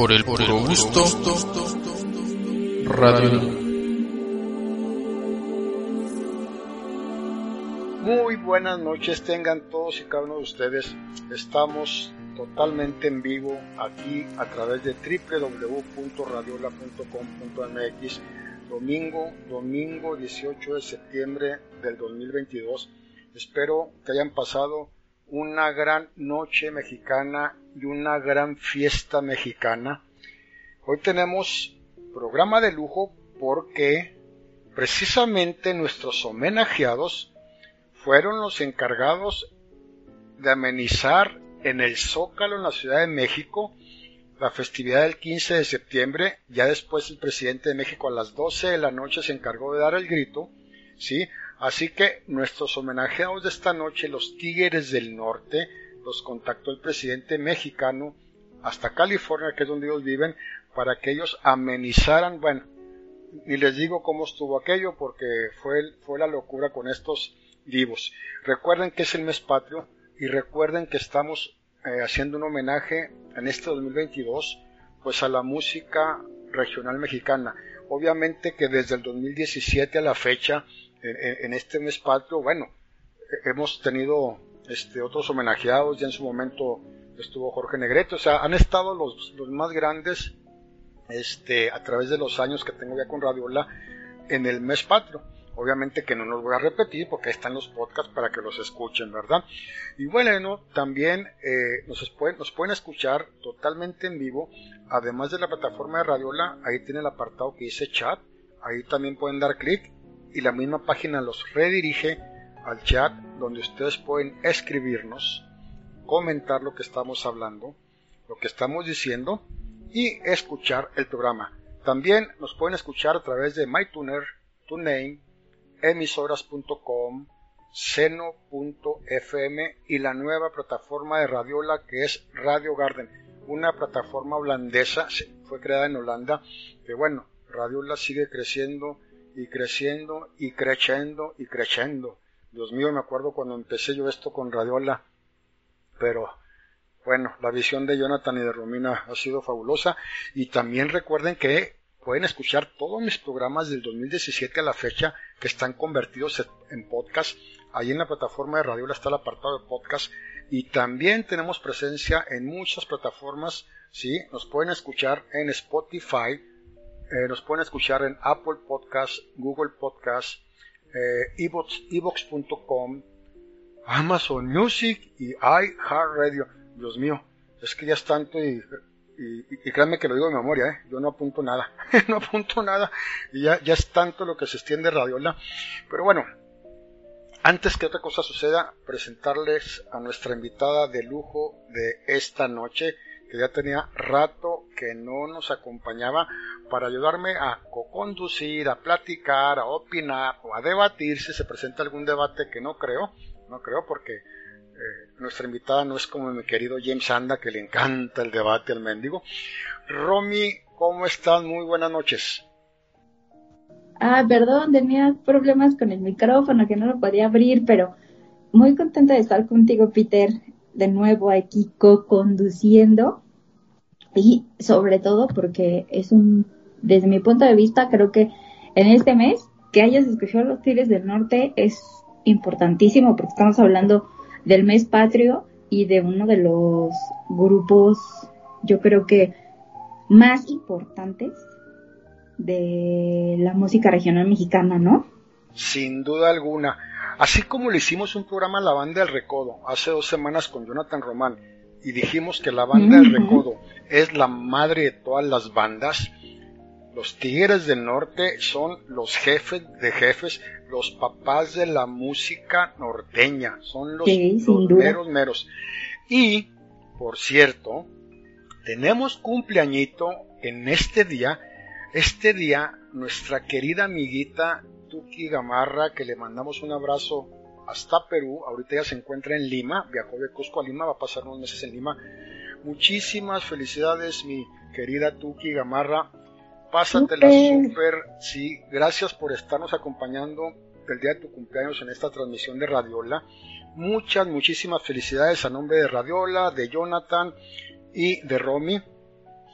por el gusto, Radio. Muy buenas noches tengan todos y cada uno de ustedes. Estamos totalmente en vivo aquí a través de www.radiola.com.mx domingo, domingo 18 de septiembre del 2022. Espero que hayan pasado una gran noche mexicana y una gran fiesta mexicana. Hoy tenemos programa de lujo porque precisamente nuestros homenajeados fueron los encargados de amenizar en el Zócalo en la Ciudad de México la festividad del 15 de septiembre. Ya después el presidente de México a las 12 de la noche se encargó de dar el grito, ¿sí? Así que nuestros homenajeados de esta noche, los Tigres del Norte, los contactó el presidente mexicano hasta California, que es donde ellos viven, para que ellos amenizaran, bueno, y les digo cómo estuvo aquello, porque fue, fue la locura con estos vivos. Recuerden que es el mes patrio y recuerden que estamos eh, haciendo un homenaje en este 2022 pues a la música regional mexicana. Obviamente que desde el 2017 a la fecha, en, este mes patrio, bueno, hemos tenido este, otros homenajeados, ya en su momento estuvo Jorge Negrete, o sea, han estado los, más grandes este, a través de los años que tengo ya con Radiola en el mes patrio. Obviamente que no los voy a repetir porque ahí están los podcasts para que los escuchen, ¿verdad? Y bueno, también eh, nos, pueden, nos pueden escuchar totalmente en vivo, además de la plataforma de Radiola, ahí tiene el apartado que dice chat, ahí también pueden dar clic y la misma página los redirige al chat donde ustedes pueden escribirnos, comentar lo que estamos hablando, lo que estamos diciendo y escuchar el programa. También nos pueden escuchar a través de MyTuner, TuneIn, emisoras.com, seno.fm y la nueva plataforma de Radiola que es Radio Garden, una plataforma holandesa, fue creada en Holanda, que bueno, Radiola sigue creciendo y creciendo y creciendo y creciendo. Dios mío, me acuerdo cuando empecé yo esto con Radiola, pero bueno, la visión de Jonathan y de Romina ha sido fabulosa y también recuerden que pueden escuchar todos mis programas del 2017 a la fecha que están convertidos en podcast. Ahí en la plataforma de Radio está el apartado de podcast y también tenemos presencia en muchas plataformas. Sí, nos pueden escuchar en Spotify, eh, nos pueden escuchar en Apple Podcast, Google Podcast, eh, evox.com, Amazon Music y iHeartRadio. Dios mío, es que ya es tanto y y, créanme que lo digo de memoria, ¿eh? yo no apunto nada, no apunto nada, y ya, ya es tanto lo que se extiende Radiola. Pero bueno, antes que otra cosa suceda, presentarles a nuestra invitada de lujo de esta noche, que ya tenía rato que no nos acompañaba para ayudarme a co-conducir, a platicar, a opinar o a debatir si se presenta algún debate que no creo, no creo porque eh, nuestra invitada no es como mi querido James Anda, que le encanta el debate al mendigo. Romy, ¿cómo estás? Muy buenas noches. Ah, perdón, tenía problemas con el micrófono que no lo podía abrir, pero muy contenta de estar contigo, Peter, de nuevo aquí co-conduciendo. Y sobre todo porque es un, desde mi punto de vista, creo que en este mes que hayas escuchado los Tigres del Norte es importantísimo porque estamos hablando del mes patrio y de uno de los grupos, yo creo que más importantes de la música regional mexicana, ¿no? Sin duda alguna. Así como le hicimos un programa a la banda del Recodo hace dos semanas con Jonathan Román y dijimos que la banda del Recodo es la madre de todas las bandas, los Tigres del Norte son los jefes de jefes, los papás de la música norteña, son los, meros meros. Y, por cierto, tenemos cumpleañito en este día, este día nuestra querida amiguita Tuki Gamarra, que le mandamos un abrazo hasta Perú, ahorita ya se encuentra en Lima, viajó de Cusco a Lima, va a pasar unos meses en Lima. Muchísimas felicidades, mi querida Tuki Gamarra Pásatela súper, sí. Gracias por estarnos acompañando el día de tu cumpleaños en esta transmisión de Radiola. Muchas, muchísimas felicidades a nombre de Radiola, de Jonathan y de Romy.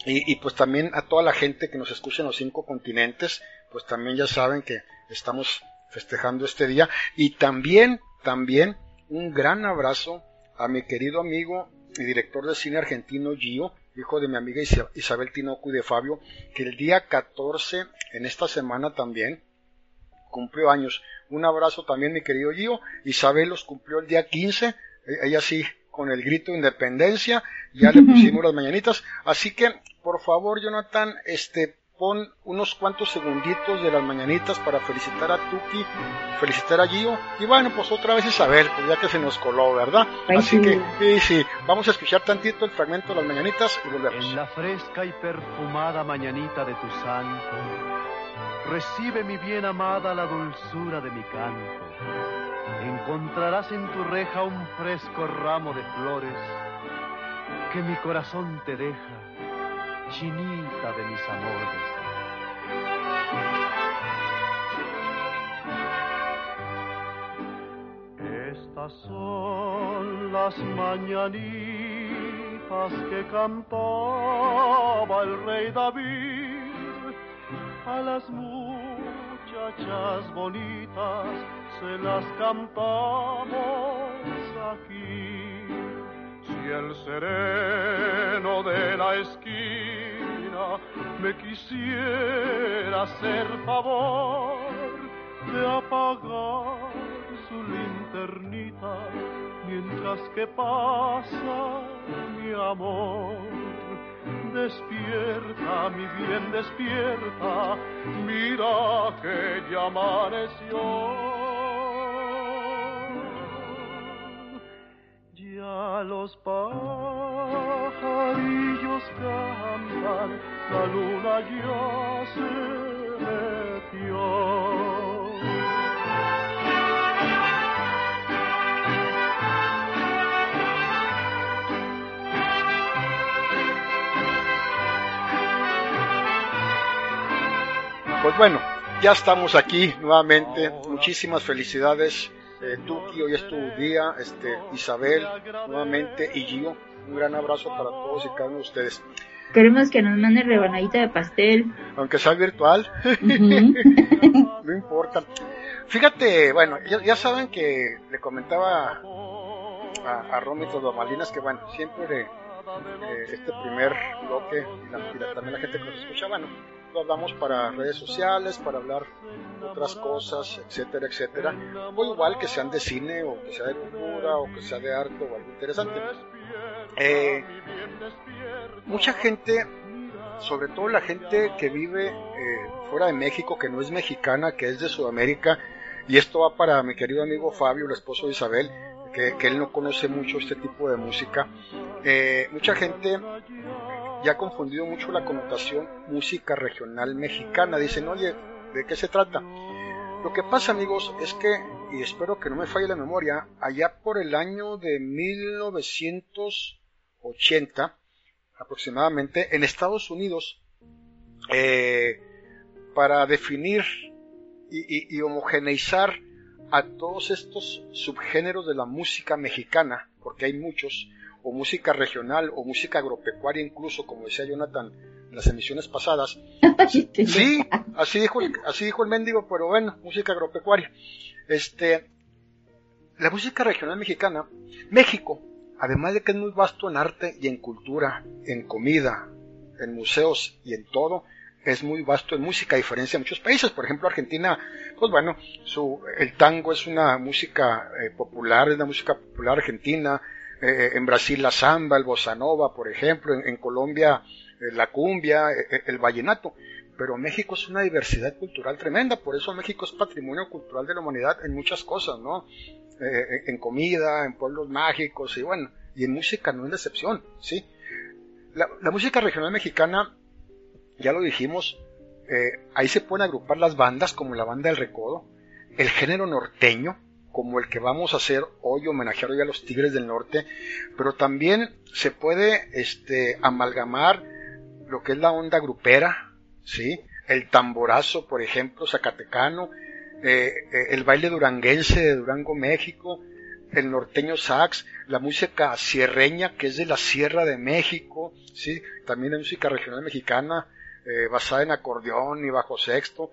Y, pues también a toda la gente que nos escucha en los cinco continentes, pues también ya saben que estamos festejando este día. Y también, también un gran abrazo a mi querido amigo y director de cine argentino Gio, hijo de mi amiga Isabel Tinoco y de Fabio, que el día 14, en esta semana también, cumplió años. Un abrazo también mi querido Gio. Isabel los cumplió el día 15, e-, ella sí con el grito de independencia, ya le pusimos las mañanitas, así que por favor Jonathan, este pon unos cuantos segunditos de las mañanitas para felicitar a Tuki, felicitar a Gio y bueno, pues otra vez Isabel, pues ya que se nos coló, ¿verdad? Así que sí, sí, vamos a escuchar tantito el fragmento de las mañanitas y volvemos. En la fresca y perfumada mañanita de tu santo, recibe mi bien amada la dulzura de mi canto. Encontrarás en tu reja un fresco ramo de flores que mi corazón te deja chinita de mis amores. Estas son las mañanitas que cantaba el rey David a las muchachas bonitas se las cantamos aquí. Si el sereno de la esquina me quisiera hacer favor de apagar su linternita mientras que pasa mi amor. Despierta, mi bien, despierta, mira que ya amaneció. Los pajarillos cantan, la luna ya se. Pues bueno, ya estamos aquí nuevamente. Muchísimas felicidades eh, Tuki, hoy es tu día, este, Isabel, nuevamente, y Gio. Un gran abrazo para todos y cada uno de ustedes. Queremos que nos mande rebanadita de pastel. Aunque sea virtual. no importa. Fíjate, bueno, ya, saben que le comentaba a, a Romy Malinas que, bueno, siempre eh, este primer bloque y, la, también la gente que nos escucha, bueno, hablamos para redes sociales, para hablar de otras cosas, etcétera, etcétera. O igual que sean de cine, o que sea de cultura, o que sea de arte, o algo interesante. Eh, mucha gente, sobre todo la gente que vive eh, fuera de México, que no es mexicana, que es de Sudamérica, y esto va para mi querido amigo Fabio, el esposo de Isabel, que, él no conoce mucho este tipo de música. Eh, mucha gente ya ha confundido mucho la connotación música regional mexicana. Dicen, oye, ¿de qué se trata? Lo que pasa, amigos, es que, y espero que no me falle la memoria, allá por el año de 1980, aproximadamente, en Estados Unidos, eh, para definir y, y homogeneizar a todos estos subgéneros de la música mexicana, porque hay muchos, o música regional o música agropecuaria incluso, como decía Jonathan en las emisiones pasadas. sí, así dijo, el, así dijo el mendigo, pero bueno, música agropecuaria. Este, la música regional mexicana, México, además de que es muy vasto en arte y en cultura, en comida, en museos y en todo, es muy vasto en música, a diferencia de muchos países. Por ejemplo, Argentina, pues bueno, su, el tango es una música eh, popular, es una música popular argentina, eh, en Brasil la samba, el bossa nova, por ejemplo, en, Colombia eh, la cumbia, eh, el vallenato. Pero México es una diversidad cultural tremenda, por eso México es patrimonio cultural de la humanidad en muchas cosas, ¿no? en comida, en pueblos mágicos y bueno, y en música no es la excepción, ¿sí? La, la música regional mexicana, ya lo dijimos, ahí se pueden agrupar las bandas como la banda del Recodo, el género norteño, como el que vamos a hacer hoy, homenajear hoy a los Tigres del Norte, pero también se puede este, amalgamar lo que es la onda grupera, ¿sí? el tamborazo, por ejemplo, zacatecano, eh, eh, el baile duranguense de Durango, México, el norteño sax, la música sierreña, que es de la Sierra de México, ¿sí? también la música regional mexicana, eh, basada en acordeón y bajo sexto,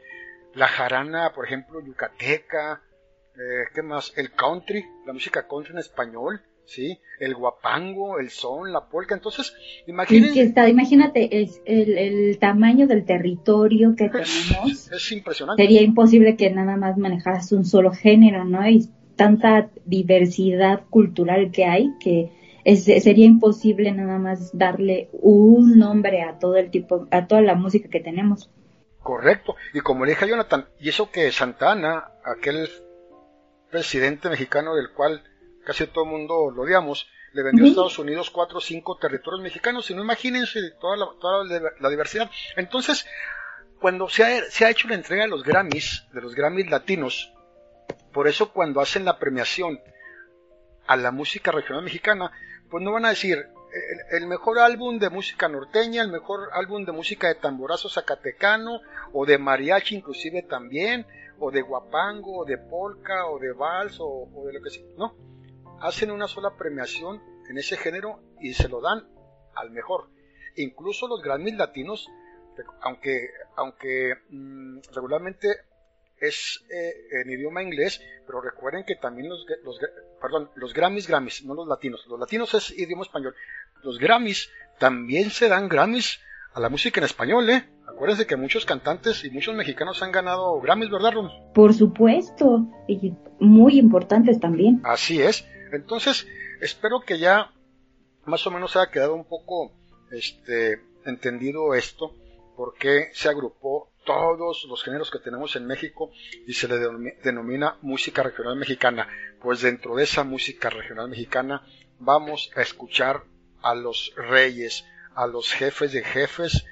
la jarana, por ejemplo, yucateca, eh, ¿qué más? El country, la música country en español, ¿sí? El guapango, el son, la polka. Entonces, imagínense. imagínate es el, tamaño del territorio que tenemos. Es impresionante. Sería imposible que nada más manejaras un solo género, ¿no? Y tanta diversidad cultural que hay que sería imposible nada más darle un nombre a todo el tipo, a toda la música que tenemos. Correcto. Y como le dije a Jonathan, y eso que Santana, aquel presidente mexicano del cual casi todo el mundo lo odiamos, le vendió a Estados Unidos cuatro o cinco territorios mexicanos, y no imagínense toda la, toda la diversidad. Entonces, cuando se ha, se ha hecho la entrega de los Grammys, de los Grammys latinos, por eso cuando hacen la premiación a la música regional mexicana, pues no van a decir el, el, mejor álbum de música norteña, el mejor álbum de música de tamborazo zacatecano o de mariachi inclusive también, o de guapango, o de polka, o de vals, o, de lo que sea. No, hacen una sola premiación en ese género y se lo dan al mejor. Incluso los Grammys latinos, aunque, aunque mm, regularmente es eh, en idioma inglés, pero recuerden que también los, perdón, los Grammys, Grammys, no los latinos, los latinos es idioma español. Los Grammys también se dan Grammys a la música en español, ¿eh? Acuérdense que muchos cantantes y muchos mexicanos han ganado Grammys, ¿verdad, Ron? Por supuesto, y muy importantes también. Así es. Entonces, espero que ya más o menos haya quedado un poco este, entendido esto, por qué se agrupó todos los géneros que tenemos en México y se le denomina música regional mexicana. Pues dentro de esa música regional mexicana vamos a escuchar a los reyes, a los jefes de jefes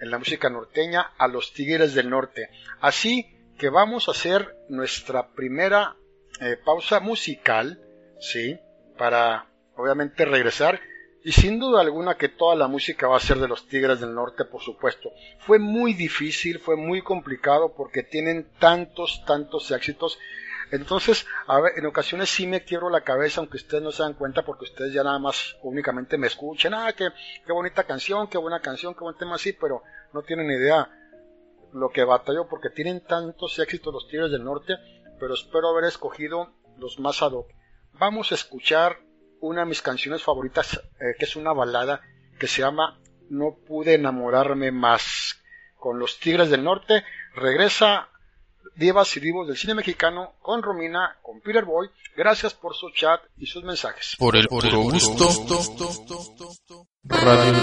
en la música norteña, a los Tigres del Norte. Así que vamos a hacer nuestra primera eh, pausa musical, ¿sí? Para obviamente regresar. Y sin duda alguna que toda la música va a ser de los Tigres del Norte, por supuesto. Fue muy difícil, fue muy complicado porque tienen tantos, tantos éxitos entonces, a ver, en ocasiones sí me quiero la cabeza, aunque ustedes no se dan cuenta, porque ustedes ya nada más únicamente me escuchan, ah, qué, qué bonita canción, qué buena canción, qué buen tema así, pero no tienen idea lo que batalló, porque tienen tantos éxitos los Tigres del Norte, pero espero haber escogido los más ad hoc. Vamos a escuchar una de mis canciones favoritas, eh, que es una balada, que se llama No pude enamorarme más. Con los Tigres del Norte regresa divas y divos del cine mexicano con Romina, con Peter Boy. Gracias por su chat y sus mensajes. Por el puro gusto. Radio.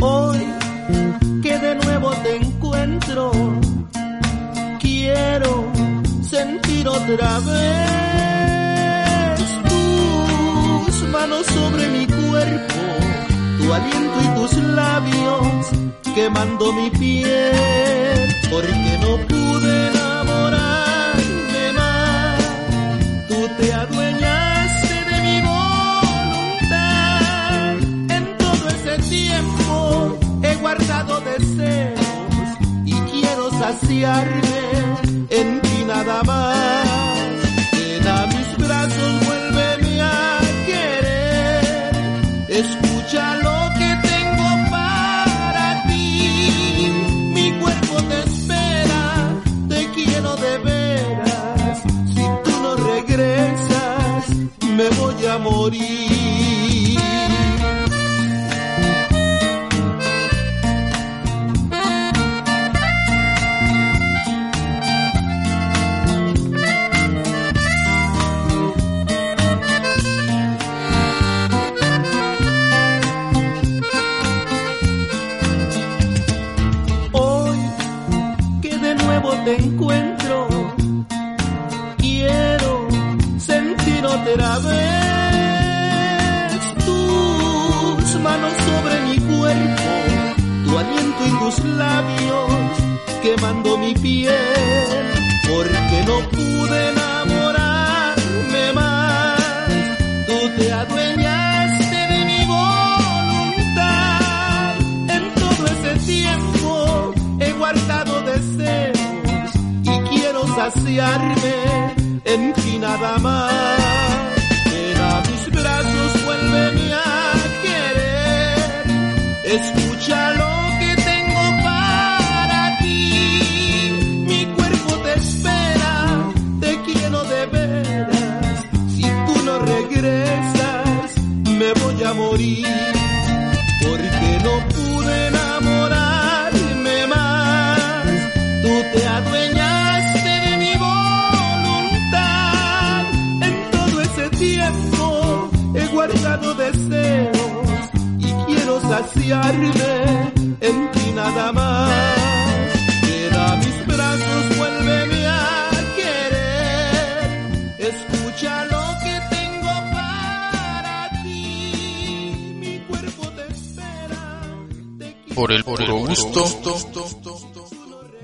Hoy que de nuevo te encuentro, quiero sentir otra vez tus manos sobre mi cuerpo, tu aliento y tus labios quemando mi piel, porque no pude saciarme en ti nada más. Ven a mis brazos, vuélveme a querer. Escucha lo que tengo para ti. Mi cuerpo te espera, te quiero de veras. Si tú no regresas, me voy a morir. Y tus labios quemando mi piel, porque no pude enamorarme más. Tú te adueñaste de mi voluntad. En todo ese tiempo he guardado deseos y quiero saciarme en ti nada más. El puro gusto.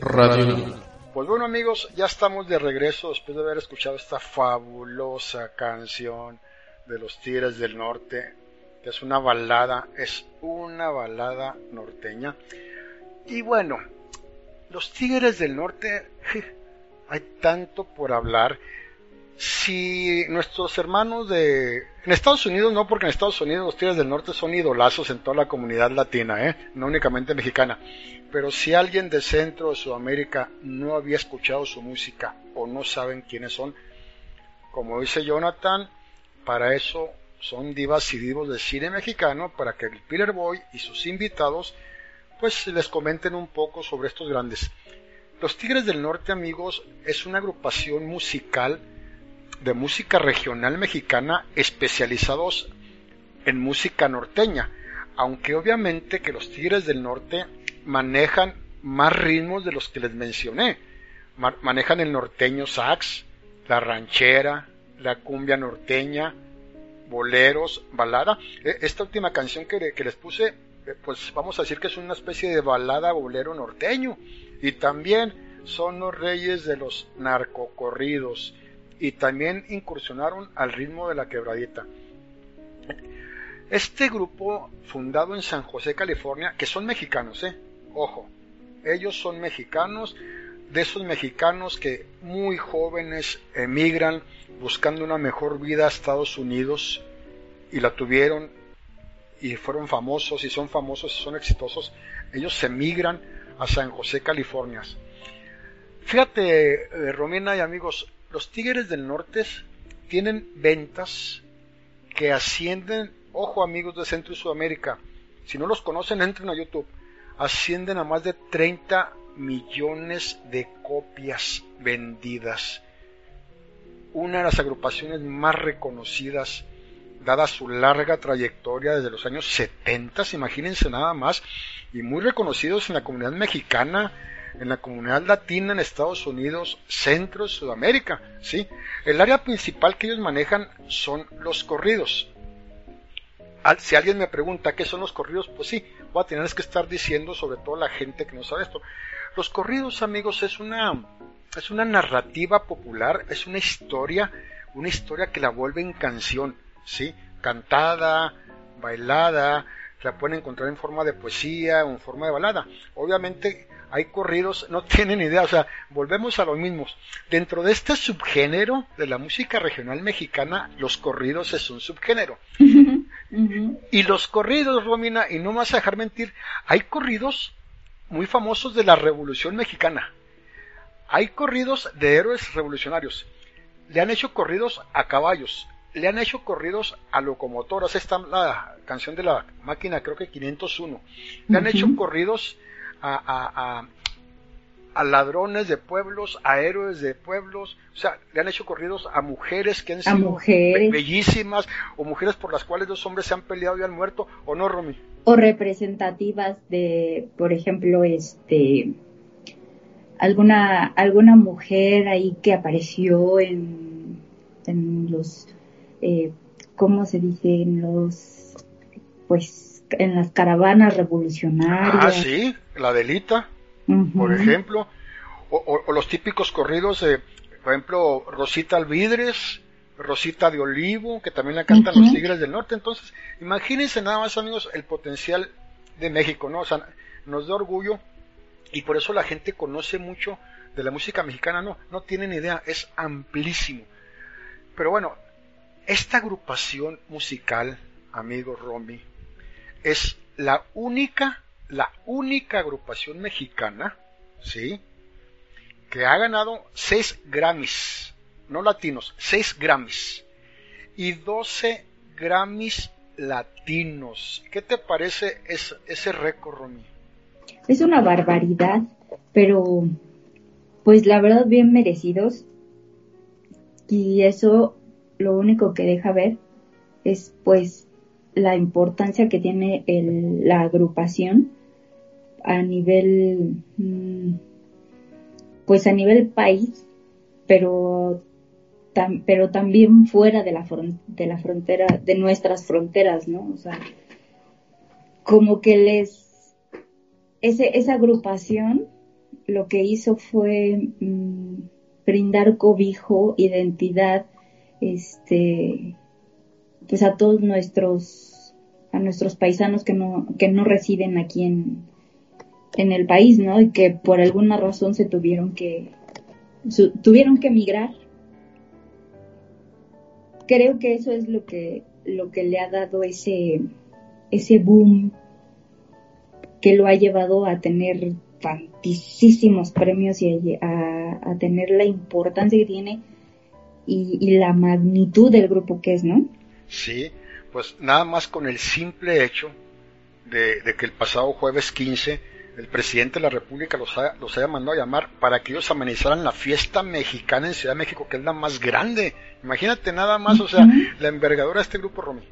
Radio. Pues bueno amigos, ya estamos de regreso después de haber escuchado esta fabulosa canción de los Tigres del Norte, que es una balada, es una balada norteña. Y bueno, los Tigres del Norte, hay tanto por hablar. Si nuestros hermanos de... En Estados Unidos no, porque en Estados Unidos los Tigres del Norte son idolazos en toda la comunidad latina, ¿eh? no únicamente mexicana. Pero si alguien de Centro o Sudamérica no había escuchado su música o no saben quiénes son, como dice Jonathan, para eso son divas y divos del cine mexicano, para que el Peter Boy y sus invitados pues les comenten un poco sobre estos grandes. Los Tigres del Norte, amigos, es una agrupación musical de música regional mexicana especializados en música norteña, aunque obviamente que los Tigres del Norte manejan más ritmos de los que les mencioné. Ma- manejan el norteño sax, la ranchera, la cumbia norteña, boleros, balada. E- Esta última canción que les puse, eh, pues vamos a decir que es una especie de balada bolero norteño. Y también son los reyes de los narcocorridos. Y también incursionaron al ritmo de la quebradita. Este grupo, fundado en San José, California, que son mexicanos, ¿eh? Ojo, ellos son mexicanos, de esos mexicanos que muy jóvenes emigran buscando una mejor vida a Estados Unidos y la tuvieron y fueron famosos y son famosos y son exitosos. Ellos emigran a San José, California. Fíjate, eh, Romina y amigos, los Tigres del Norte tienen ventas que ascienden, ojo amigos de Centro y Sudamérica, si no los conocen entren a YouTube, ascienden a más de 30 millones de copias vendidas. Una de las agrupaciones más reconocidas, dada su larga trayectoria desde los años 70, imagínense nada más, y muy reconocidos en la comunidad mexicana, en la comunidad latina en Estados Unidos, Centro y Sudamérica, ¿sí? El área principal que ellos manejan son los corridos. Si alguien me pregunta qué son los corridos, pues sí, voy a tener que estar diciendo sobre todo la gente que no sabe esto. Los corridos, amigos, es una es una narrativa popular, es una historia, una historia que la vuelve en canción, ¿sí? Cantada, bailada, la pueden encontrar en forma de poesía o en forma de balada. Obviamente hay corridos, no tienen idea, o sea, volvemos a lo mismo. Dentro de este subgénero de la música regional mexicana, los corridos es un subgénero. Y los corridos, Romina, y no me vas a dejar mentir, hay corridos muy famosos de la Revolución Mexicana. Hay corridos de héroes revolucionarios. Le han hecho corridos a caballos. Le han hecho corridos a locomotoras. Esta es la canción de la máquina, creo que 501. Le han hecho corridos a, a- ladrones de pueblos, a héroes de pueblos. O sea, le han hecho corridos a mujeres que han sido be- bellísimas o mujeres por las cuales dos hombres se han peleado y han muerto. ¿O no, Romy? o representativas de, por ejemplo, este, alguna, alguna mujer ahí que apareció en, en los, eh, ¿cómo se dice? En los, pues, en las caravanas revolucionarias. Ah, sí, la delita, por ejemplo, o, o, los típicos corridos de, por ejemplo, Rosita Alvidres, Rosita de Olivo, que también la cantan los Tigres del Norte. Entonces, imagínense nada más, amigos, el potencial de México, ¿no? O sea, nos da orgullo y por eso la gente conoce mucho de la música mexicana, no, no tienen idea, es amplísimo. Pero bueno, esta agrupación musical, amigo Romy, es la única, la única agrupación mexicana, ¿sí? Que ha ganado 6 Grammys, no latinos, 6 Grammys y 12 Grammys latinos. ¿Qué te parece ese, ese récord, Romy? Es una barbaridad, pero pues la verdad bien merecidos. Y eso lo único que deja ver es pues la importancia que tiene la agrupación a nivel mm, pues a nivel país pero pero también fuera de la de la frontera de nuestras fronteras no o sea como que les esa agrupación lo que hizo fue mm, brindar cobijo identidad este, pues a todos nuestros, a nuestros paisanos que no, que no residen aquí en, en el país, ¿no? Y que por alguna razón se tuvieron que, tuvieron que emigrar. Creo que eso es lo que, lo que le ha dado ese, ese boom que lo ha llevado a tener tantísimos premios y a, a tener la importancia que tiene y, la magnitud del grupo que es, ¿no? Sí, pues nada más con el simple hecho de, que el pasado jueves 15 el presidente de la República los, los haya mandado a llamar para que ellos amenizaran la fiesta mexicana en Ciudad de México, que es la más grande. Imagínate nada más, o sea, la envergadura de este grupo, Romy.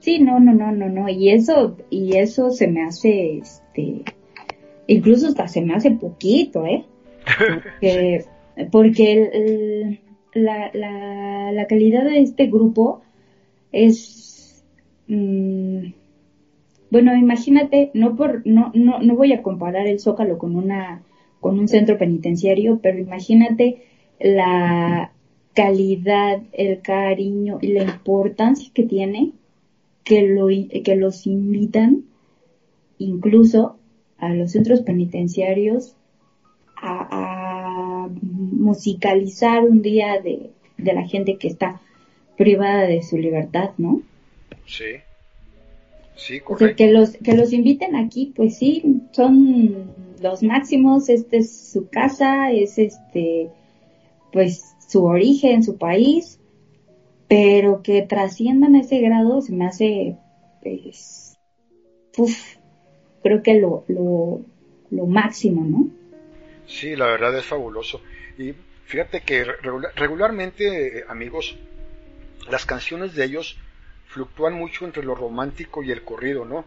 Sí, no, no, no, no, no, y eso, y eso se me hace, este, incluso hasta se me hace poquito, ¿eh? Porque, porque el, la, la, la calidad de este grupo es, mm, bueno, imagínate, no por, no, no, no voy a comparar el Zócalo con una, con un centro penitenciario, pero imagínate la calidad, el cariño y la importancia que tiene que, lo, que los invitan incluso a los centros penitenciarios a musicalizar un día de, la gente que está privada de su libertad, ¿no? Sí. Sí, correcto. que los, que los inviten aquí, pues sí, son los máximos, este es su casa, es este, pues su origen, su país, pero que trasciendan ese grado se me hace, pues, uf, creo que lo, lo, lo máximo, ¿no? Sí, la verdad es fabuloso. Y fíjate que regularmente, amigos, las canciones de ellos fluctúan mucho entre lo romántico y el corrido, ¿no?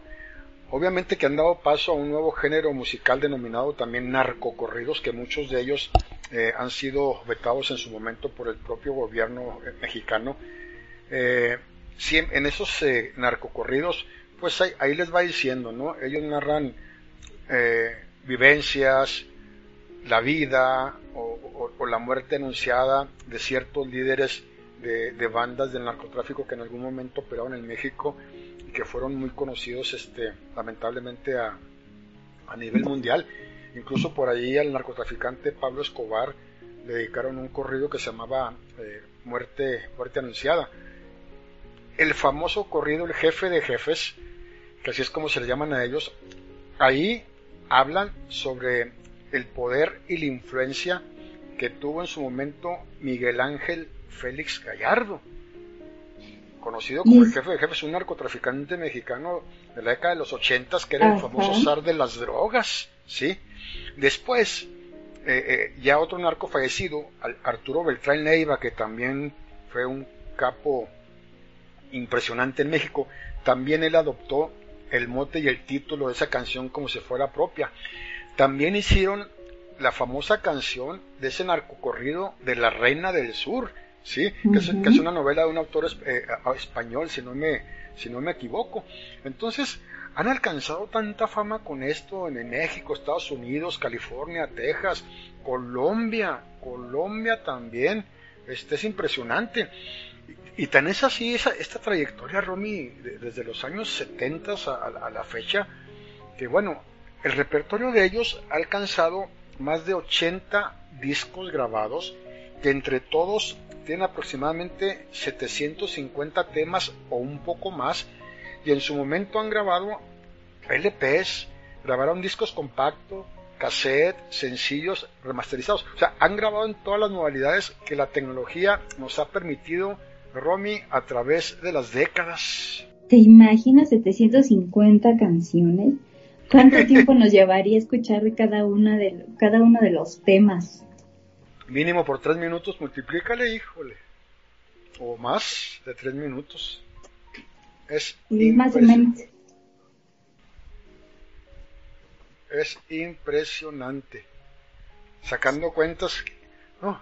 Obviamente que han dado paso a un nuevo género musical denominado también narcocorridos, que muchos de ellos eh, han sido vetados en su momento por el propio gobierno eh, mexicano. Eh, en esos narcocorridos, pues ahí, les va diciendo, ¿no? Ellos narran vivencias, la vida o, la muerte anunciada de ciertos líderes de, bandas del narcotráfico que en algún momento operaban en México y que fueron muy conocidos este, lamentablemente a, nivel mundial. Incluso por ahí al narcotraficante Pablo Escobar le dedicaron un corrido que se llamaba eh, Muerte, Muerte Anunciada. El famoso corrido El Jefe de Jefes, que así es como se le llaman a ellos, ahí hablan sobre el poder y la influencia que tuvo en su momento Miguel Ángel Félix Gallardo, conocido como el jefe de jefes, un narcotraficante mexicano de la década de los ochentas, que era el famoso zar de las drogas, ¿sí? Después, eh, eh, ya otro narco fallecido, Arturo Beltrán Neiva, que también fue un capo impresionante en México, también él adoptó el mote y el título de esa canción como si fuera propia. También hicieron la famosa canción de ese narcocorrido de la Reina del Sur, ¿sí? que, es, que, es, una novela de un autor eh, español, si no, me, si no me equivoco. Entonces, han alcanzado tanta fama con esto en México, Estados Unidos, California, Texas, Colombia, Colombia también. Este es impresionante. Y, tan es así esa, esta trayectoria, Romy, desde los años 70 a, a la fecha, que bueno, el repertorio de ellos ha alcanzado más de 80 discos grabados, que entre todos tienen aproximadamente 750 temas o un poco más, y en su momento han grabado LPs, grabaron discos compactos, cassette, sencillos, remasterizados. O sea, han grabado en todas las modalidades que la tecnología nos ha permitido, Romy, a través de las décadas. ¿Te imaginas 750 canciones? ¿Cuánto tiempo nos llevaría escuchar cada, una de, cada uno de los temas? Mínimo por tres minutos, multiplícale, híjole. O más de tres minutos. Es más o menos. Es impresionante. Sacando cuentas, no,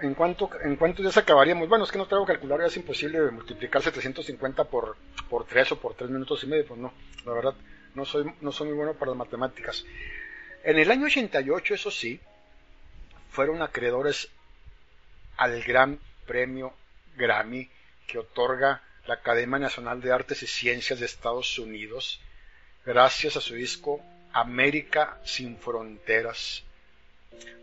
en cuánto en cuánto ya se acabaríamos. Bueno, es que no traigo calculadora, es imposible multiplicar 750 por por 3 o por 3 minutos y medio, pues no, la verdad no soy no soy muy bueno para las matemáticas. En el año 88, eso sí, fueron acreedores al gran premio Grammy que otorga la Academia Nacional de Artes y Ciencias de Estados Unidos gracias a su disco América sin Fronteras,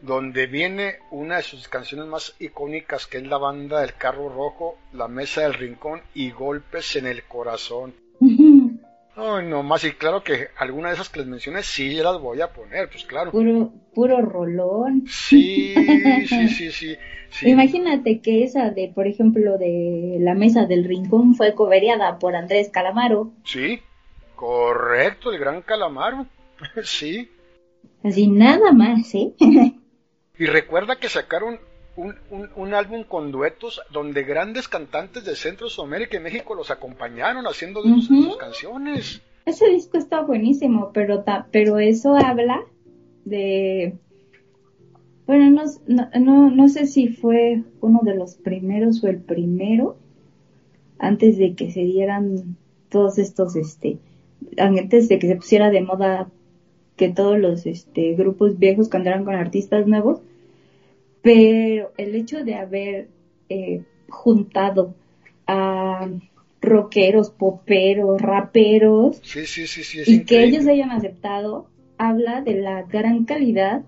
donde viene una de sus canciones más icónicas que es la banda del carro rojo, La Mesa del Rincón y Golpes en el Corazón. No, no más, y claro que alguna de esas que les mencioné sí las voy a poner, pues claro. Puro, puro rolón. Sí, sí, sí, sí, sí. Imagínate que esa de, por ejemplo, de La Mesa del Rincón fue coveriada por Andrés Calamaro. Sí, Correcto, el gran calamaro. sí. Así nada más, ¿eh? y recuerda que sacaron un, un, álbum con duetos donde grandes cantantes de Centro Sudamérica y México los acompañaron haciendo sus, canciones. Ese disco está buenísimo, pero, pero eso habla de... Bueno, no, no, no sé si fue uno de los primeros o el primero, antes de que se dieran todos estos este antes de que se pusiera de moda que todos los este, grupos viejos cantaran con artistas nuevos, pero el hecho de haber eh, juntado a rockeros, poperos, raperos, y que ellos hayan aceptado, habla de la gran calidad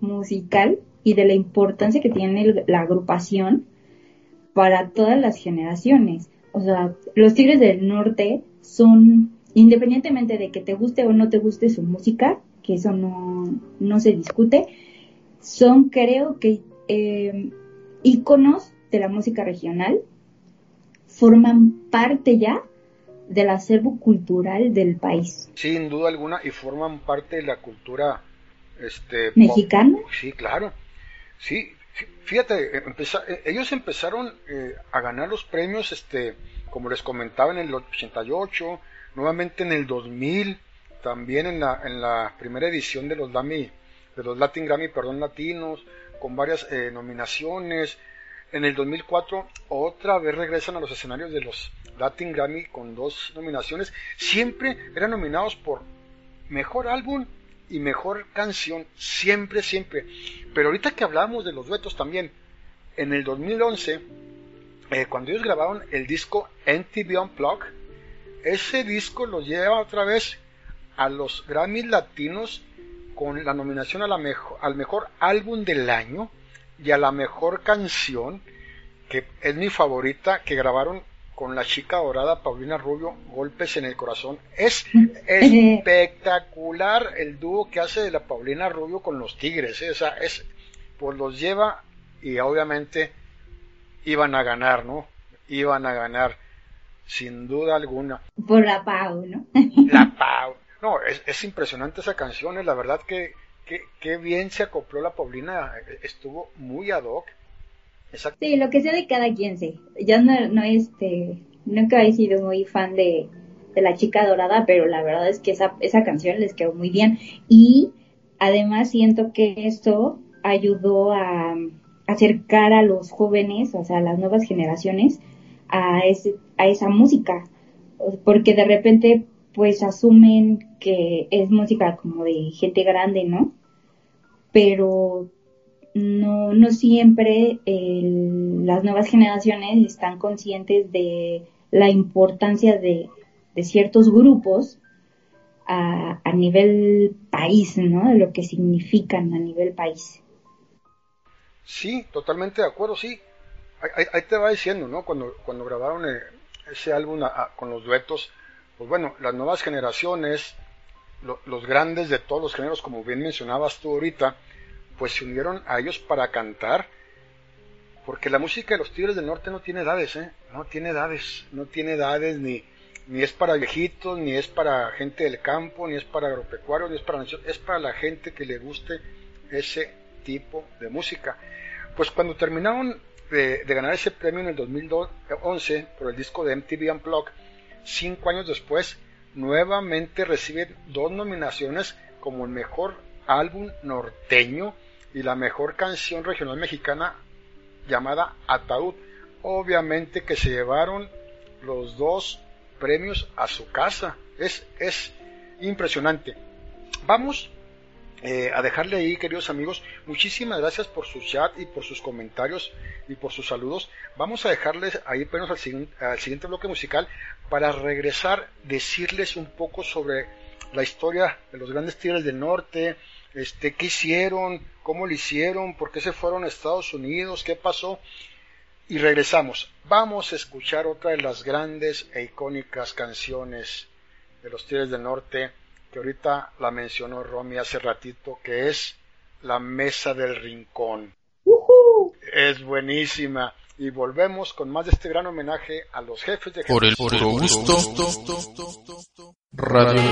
musical y de la importancia que tiene la agrupación para todas las generaciones. O sea, los Tigres del Norte son independientemente de que te guste o no te guste su música, que eso no, no se discute, son creo que eh, íconos de la música regional, forman parte ya del acervo cultural del país. Sin duda alguna, y forman parte de la cultura este, mexicana. Sí, claro. Sí, fíjate, eh, eh, ellos empezaron a ganar los premios, este, como les comentaba en el 88, nuevamente en el 2000, también en la, en la primera edición de los, de los Latin Grammy perdón, latinos, con varias eh, nominaciones. En el 2004 otra vez regresan a los escenarios de los Latin Grammy con dos nominaciones. Siempre eran nominados por mejor álbum y mejor canción. Siempre, siempre. Pero ahorita que hablábamos de los duetos también, en el 2011, eh, cuando ellos grabaron el disco NTV Unplugged, ese disco lo lleva otra vez a los Grammys latinos con la nominación a la al mejor álbum del año y a la mejor canción, que es mi favorita, que grabaron con la chica dorada Paulina Rubio, Golpes en el Corazón. Es espectacular el dúo que hace de la Paulina Rubio con los Tigres. ¿eh? es, pues los lleva y obviamente iban a ganar, ¿no? Iban a ganar sin duda alguna. Por la Pau, ¿no? la Pau. No, es, impresionante esa canción, es la verdad que, que, bien se acopló la Paulina, estuvo muy ad hoc. Sí, lo que sea de cada quien, sí. Yo no, no este, nunca he sido muy fan de, de la chica dorada, pero la verdad es que esa, esa canción les quedó muy bien. Y además siento que esto ayudó a acercar a los jóvenes, o sea, a las nuevas generaciones, a, ese, a esa música, porque de repente pues asumen que es música como de gente grande, ¿no? Pero no, no siempre las nuevas generaciones están conscientes de la importancia de, de ciertos grupos a, a, nivel país, ¿no? De lo que significan a nivel país. Sí, totalmente de acuerdo, sí. Ahí, te va diciendo, ¿no? Cuando, cuando grabaron eh, ese álbum con los duetos, pues bueno, las nuevas generaciones, los grandes de todos los géneros, como bien mencionabas tú ahorita, pues se unieron a ellos para cantar, porque la música de los Tigres del Norte no tiene edades, ¿eh? No tiene edades, no tiene edades ni, ni es para viejitos, ni es para gente del campo, ni es para agropecuarios, ni es para es para la gente que le guste ese tipo de música. Pues cuando terminaron de, ganar ese premio en el 2011 por el disco de MTV Unplugged, cinco años después, nuevamente reciben dos nominaciones como el mejor álbum norteño y la mejor canción regional mexicana llamada Ataúd. Obviamente que se llevaron los dos premios a su casa. Es, es impresionante. Vamos eh, a dejarle ahí, queridos amigos, muchísimas gracias por su chat y por sus comentarios y por sus saludos. Vamos a dejarles ahí al, al siguiente bloque musical para regresar, decirles un poco sobre la historia de los grandes tigres del norte, este, qué hicieron, cómo lo hicieron, por qué se fueron a Estados Unidos, qué pasó. Y regresamos. Vamos a escuchar otra de las grandes e icónicas canciones de los Tigres del Norte que ahorita la mencionó Romy hace ratito, que es la mesa del rincón. Es buenísima. Y volvemos con más de este gran homenaje a los jefes de Por el puro gusto. Radio.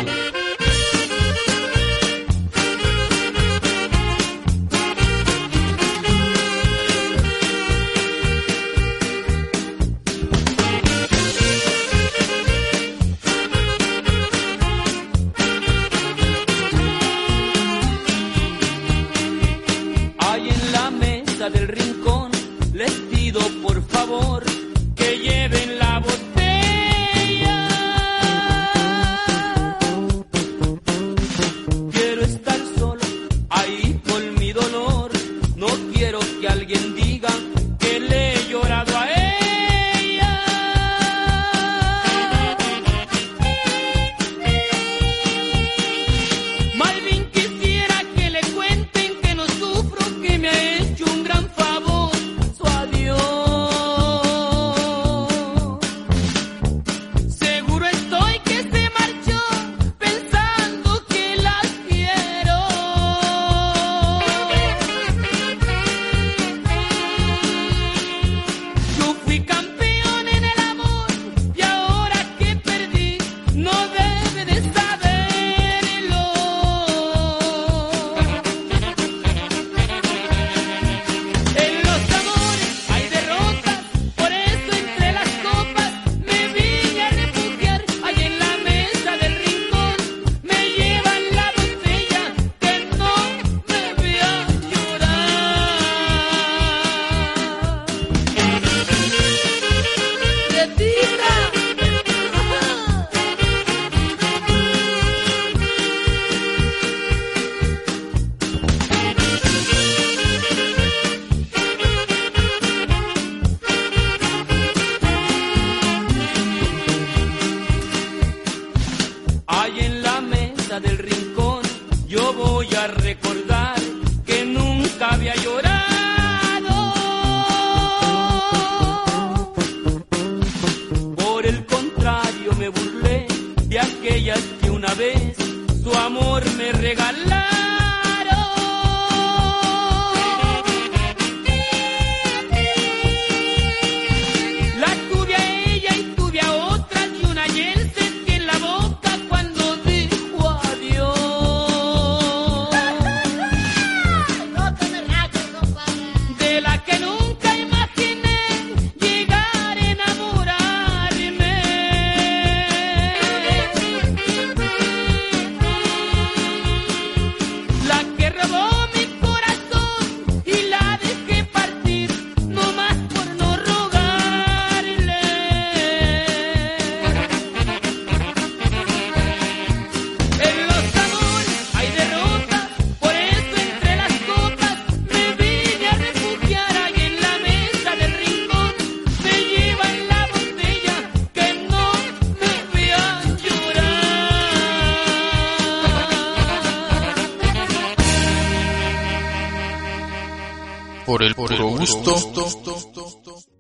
Por el gusto.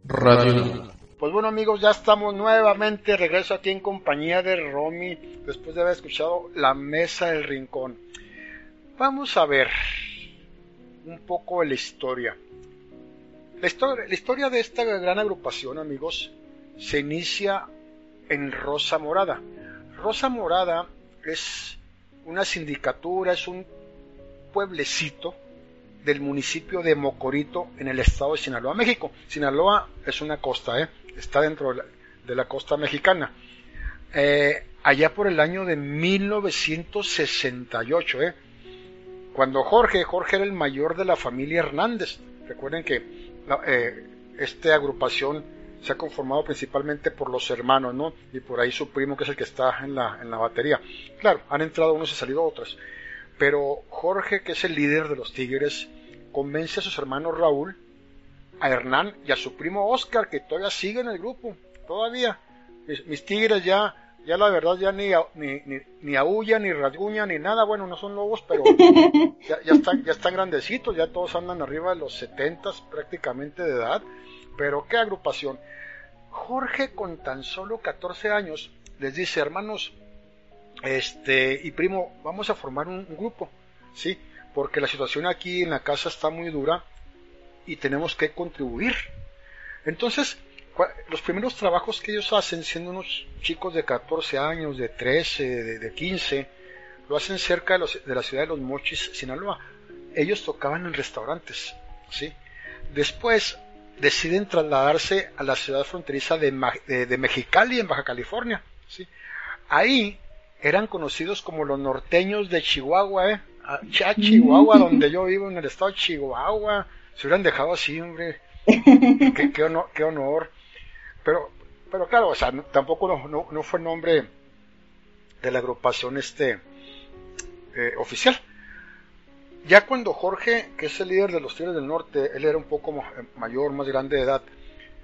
Radio. Pues bueno amigos, ya estamos nuevamente regreso aquí en compañía de Romy después de haber escuchado La Mesa del Rincón. Vamos a ver un poco de la historia. La historia, la historia de esta gran agrupación, amigos, se inicia en Rosa Morada. Rosa Morada es una sindicatura, es un pueblecito del municipio de Mocorito en el estado de Sinaloa, México. Sinaloa es una costa, ¿eh? está dentro de la, costa mexicana. Eh, allá por el año de 1968, ¿eh? cuando Jorge, Jorge era el mayor de la familia Hernández. Recuerden que esta agrupación se ha conformado principalmente por los hermanos, ¿no? Y por ahí su primo, que es el que está en la, en la batería. Claro, han entrado unos y salido otros. Pero Jorge, que es el líder de los Tigres, convence a sus hermanos Raúl, a Hernán y a su primo Oscar, que todavía sigue en el grupo, todavía. Mis, Tigres ya, ya la verdad, ya ni, ni, ni, ni aullan, ni rasguñan, ni nada. Bueno, no son lobos, pero ya, ya, están, ya están grandecitos, ya todos andan arriba de los 70 prácticamente de edad. Pero qué agrupación. Jorge con tan solo 14 años les dice, hermanos, este, y primo, vamos a formar un, grupo, ¿sí? Porque la situación aquí en la casa está muy dura y tenemos que contribuir. Entonces, los primeros trabajos que ellos hacen, siendo unos chicos de 14 años, de 13, de, 15, lo hacen cerca de, la ciudad de Los Mochis, Sinaloa. Ellos tocaban en restaurantes, ¿sí? Después deciden trasladarse a la ciudad fronteriza de, de Mexicali, en Baja California, ¿sí? Ahí eran conocidos como los norteños de Chihuahua, ¿eh? Ah, Chihuahua, donde yo vivo, en el estado de Chihuahua. Se hubieran dejado así, hombre. qué, honor, Pero, pero claro, o sea, tampoco no, no, fue nombre de la agrupación este eh, oficial. Ya cuando Jorge, que es el líder de los Tigres del Norte, él era un poco mayor, más grande de edad,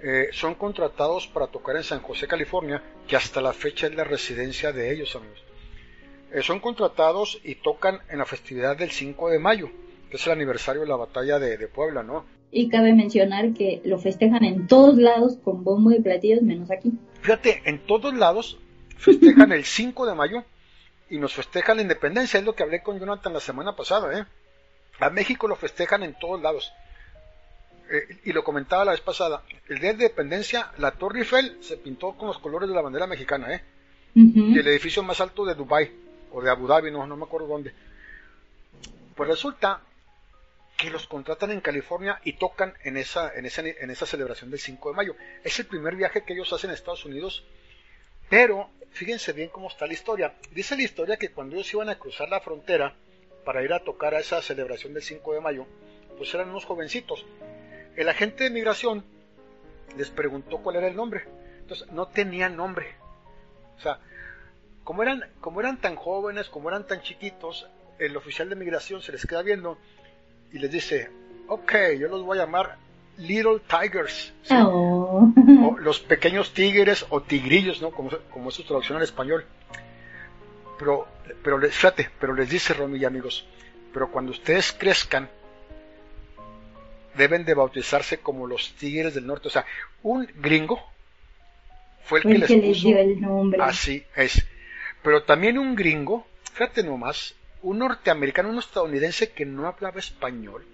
eh, son contratados para tocar en San José, California, que hasta la fecha es la residencia de ellos, amigos. Eh, son contratados y tocan en la festividad del 5 de mayo, que es el aniversario de la batalla de, Puebla, ¿no? Y cabe mencionar que lo festejan en todos lados con bombo y platillos, menos aquí. Fíjate, en todos lados festejan el 5 de mayo y nos festejan la independencia, es lo que hablé con Jonathan la semana pasada, ¿eh? A México lo festejan en todos lados. Eh, y lo comentaba la vez pasada, el día de independencia, la Torre Eiffel se pintó con los colores de la bandera mexicana, ¿eh? Y el edificio más alto de Dubái, o de Abu Dhabi, no, no me acuerdo dónde. Pues resulta que los contratan en California y tocan en esa, en esa, en esa celebración del 5 de mayo. Es el primer viaje que ellos hacen a Estados Unidos, pero fíjense bien cómo está la historia. Dice la historia que cuando ellos iban a cruzar la frontera para ir a tocar a esa celebración del 5 de mayo, pues eran unos jovencitos. El agente de migración les preguntó cuál era el nombre. Entonces, no tenían nombre. O sea, como eran, como eran tan jóvenes, como eran tan chiquitos, el oficial de migración se les queda viendo y les dice, ok, yo los voy a llamar Little Tigers. Oh. O los pequeños tigres o tigrillos, ¿no? Como, como es su traducción al español. Pero, pero les, fíjate, pero les dice y amigos, pero cuando ustedes crezcan, deben de bautizarse como los Tigres del Norte. O sea, un gringo fue el que, les, puso, dio el nombre. Así es. Pero también un gringo, fíjate nomás, un norteamericano, un estadounidense que no hablaba español,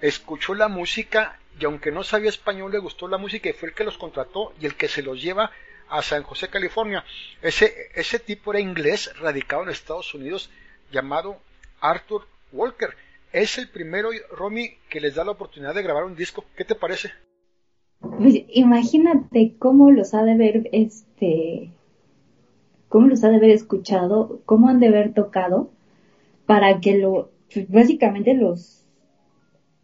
escuchó la música y aunque no sabía español le gustó la música y fue el que los contrató y el que se los lleva a San José, California. Ese, ese tipo era inglés radicado en Estados Unidos llamado Arthur Walker es el primero, Romy, que les da la oportunidad de grabar un disco. ¿Qué te parece? Pues imagínate cómo los ha de ver, este, cómo los ha de haber escuchado, cómo han de haber tocado para que lo, pues, básicamente los,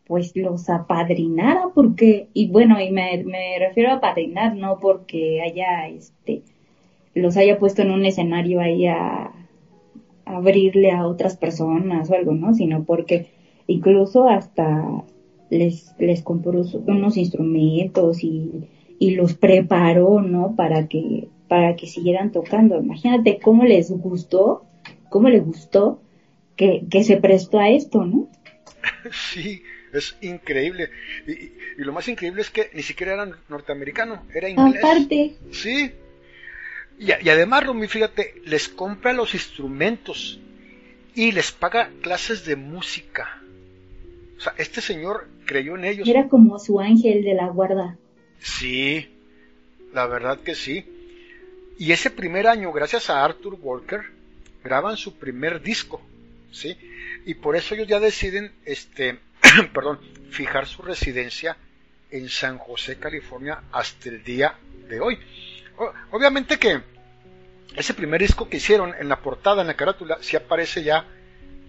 pues los apadrinara, porque, y bueno, y me, refiero a apadrinar, no porque haya, este, los haya puesto en un escenario ahí a abrirle a otras personas o algo, ¿no? Sino porque incluso hasta les, les compró unos instrumentos y los preparó, ¿no? Para que, para que siguieran tocando. Imagínate cómo les gustó, cómo les gustó que, que se prestó a esto, ¿no? sí, es increíble. Y, lo más increíble es que ni siquiera era norteamericano, era inglés. Aparte. Sí. Y, y además, Romy, fíjate, les compra los instrumentos y les paga clases de música. O sea, este señor creyó en ellos. Era como su ángel de la guarda. Sí, la verdad que sí. Y ese primer año, gracias a Arthur Walker, graban su primer disco, ¿sí? Y por eso ellos ya deciden, este, perdón, fijar su residencia en San José, California, hasta el día de hoy. Obviamente que ese primer disco que hicieron en la portada, en la carátula, sí aparece ya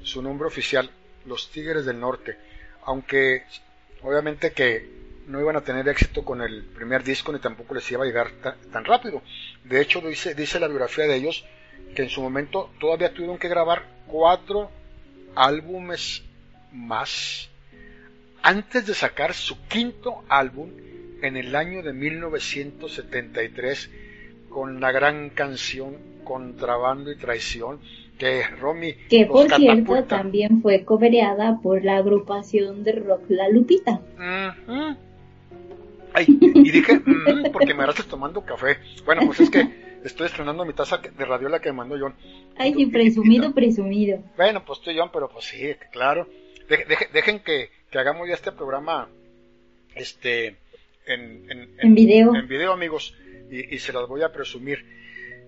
su nombre oficial, Los Tigres del Norte. Aunque obviamente que no iban a tener éxito con el primer disco ni tampoco les iba a llegar tan, rápido. De hecho, dice, dice la biografía de ellos que en su momento todavía tuvieron que grabar cuatro álbumes más antes de sacar su quinto álbum en el año de 1973 con la gran canción Contrabando y Traición que Romy que por cierto también fue cobereada por la agrupación de rock La Lupita. Ay, y dije, porque me agarraste tomando café. Bueno, pues es que estoy estrenando mi taza de radiola que me mandó John. Ay, sí, presumido, presumido. Bueno, pues estoy John, pero pues sí, claro. dejen que, hagamos ya este programa este en, en, video. En video, amigos, y, y se los voy a presumir.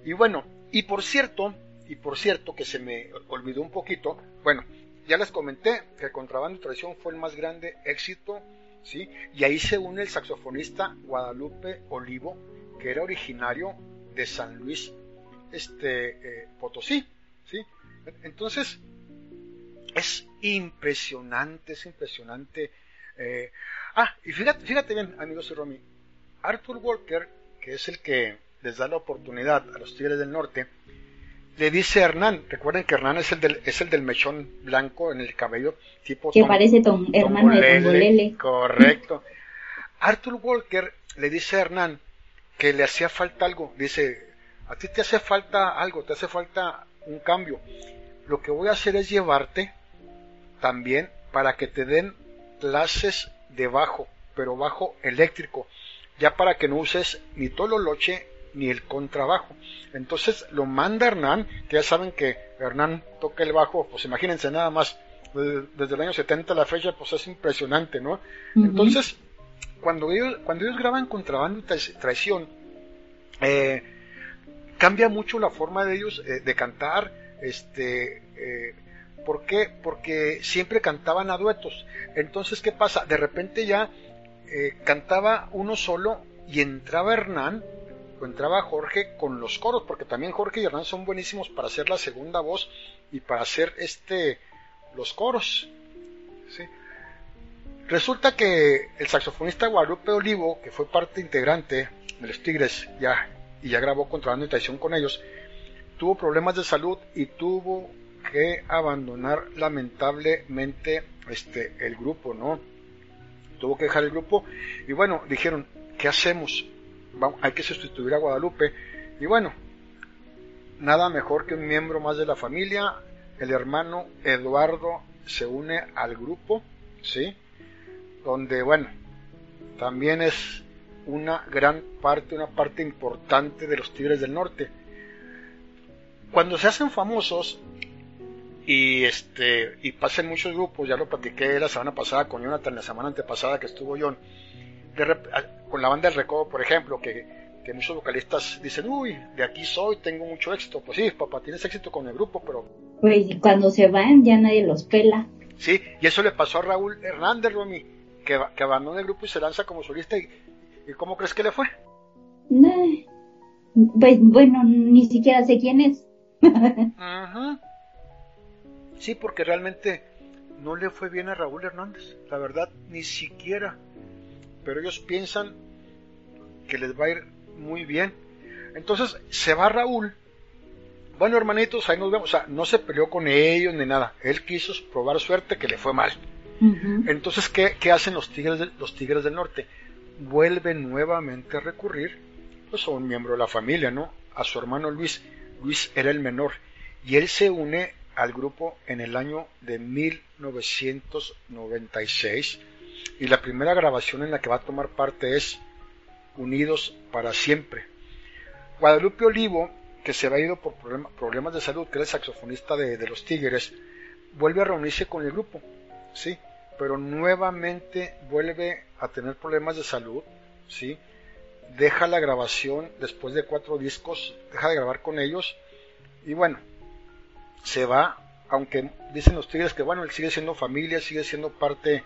Y bueno, y por cierto, y por cierto que se me olvidó un poquito, bueno, ya les comenté que Contrabando y Traición fue el más grande éxito, Y ahí se une el saxofonista Guadalupe Olivo, que era originario de San Luis este, eh, Potosí, ¿sí? Entonces, es impresionante, es impresionante. Eh, ah, y fíjate, fíjate bien, amigos y Romy, Arthur Walker, que es el que les da la oportunidad a los Tigres del Norte, le dice a Hernán, recuerden que Hernán es el del, es el del mechón blanco en el cabello, tipo que parece Tom, hermano de Tongolele. Correcto. Arthur Walker le dice a Hernán que le hacía falta algo. Dice, a ti te hace falta algo, te hace falta un cambio. Lo que voy a hacer es llevarte también para que te den clases de bajo, pero bajo eléctrico, ya para que no uses ni tololoche ni el contrabajo. Entonces lo manda Hernán, que ya saben que Hernán toca el bajo, pues imagínense nada más, desde el año 70 a la fecha, pues es impresionante, ¿no? Entonces, cuando ellos, cuando ellos graban Contrabando y Traición, eh, cambia mucho la forma de ellos eh, de cantar, este, eh, ¿por qué? Porque siempre cantaban a duetos. Entonces, ¿qué pasa? De repente ya cantaba uno solo y entraba Hernán entraba Jorge con los coros, porque también Jorge y Hernán son buenísimos para hacer la segunda voz y para hacer este los coros. Resulta que el saxofonista Guadalupe Olivo, que fue parte integrante de los Tigres ya y ya grabó Contrabando y Traición con ellos, tuvo problemas de salud y tuvo que abandonar lamentablemente este el grupo, ¿no? Tuvo que dejar el grupo y bueno, dijeron, ¿qué hacemos? Hay que sustituir a Guadalupe. Y bueno, nada mejor que un miembro más de la familia, el hermano Eduardo se une al grupo, ¿sí? Donde, bueno, también es una gran parte, una parte importante de los Tigres del Norte. Cuando se hacen famosos y este y pasan muchos grupos, ya lo platiqué la semana pasada con Jonathan, la semana antepasada que estuvo John, con la banda del Recodo, por ejemplo, que, que, muchos vocalistas dicen, uy, de aquí soy, tengo mucho éxito. Pues sí, papá, tienes éxito con el grupo, pero... Pues cuando se van ya nadie los pela. Sí, y eso le pasó a Raúl Hernández, Romy, que, que abandona el grupo y se lanza como solista. ¿Y, y cómo crees que le fue? pues bueno, ni siquiera sé quién es. Sí, porque realmente no le fue bien a Raúl Hernández, la verdad, ni siquiera pero ellos piensan que les va a ir muy bien. Entonces se va Raúl. Bueno, hermanitos, ahí nos vemos. O sea, no se peleó con ellos ni nada. Él quiso probar suerte que le fue mal. Entonces, ¿qué, ¿qué, hacen los tigres, los tigres del norte? Vuelven nuevamente a recurrir pues, a un miembro de la familia, ¿no? A su hermano Luis. Luis era el menor. Y él se une al grupo en el año de 1996 y la primera grabación en la que va a tomar parte es Unidos para siempre. Guadalupe Olivo, que se ha ido por problemas de salud, que es el saxofonista de, de, los Tigres, vuelve a reunirse con el grupo, sí, pero nuevamente vuelve a tener problemas de salud, sí, deja la grabación después de cuatro discos, deja de grabar con ellos y bueno, se va, aunque dicen los tigres que bueno, él sigue siendo familia, sigue siendo parte,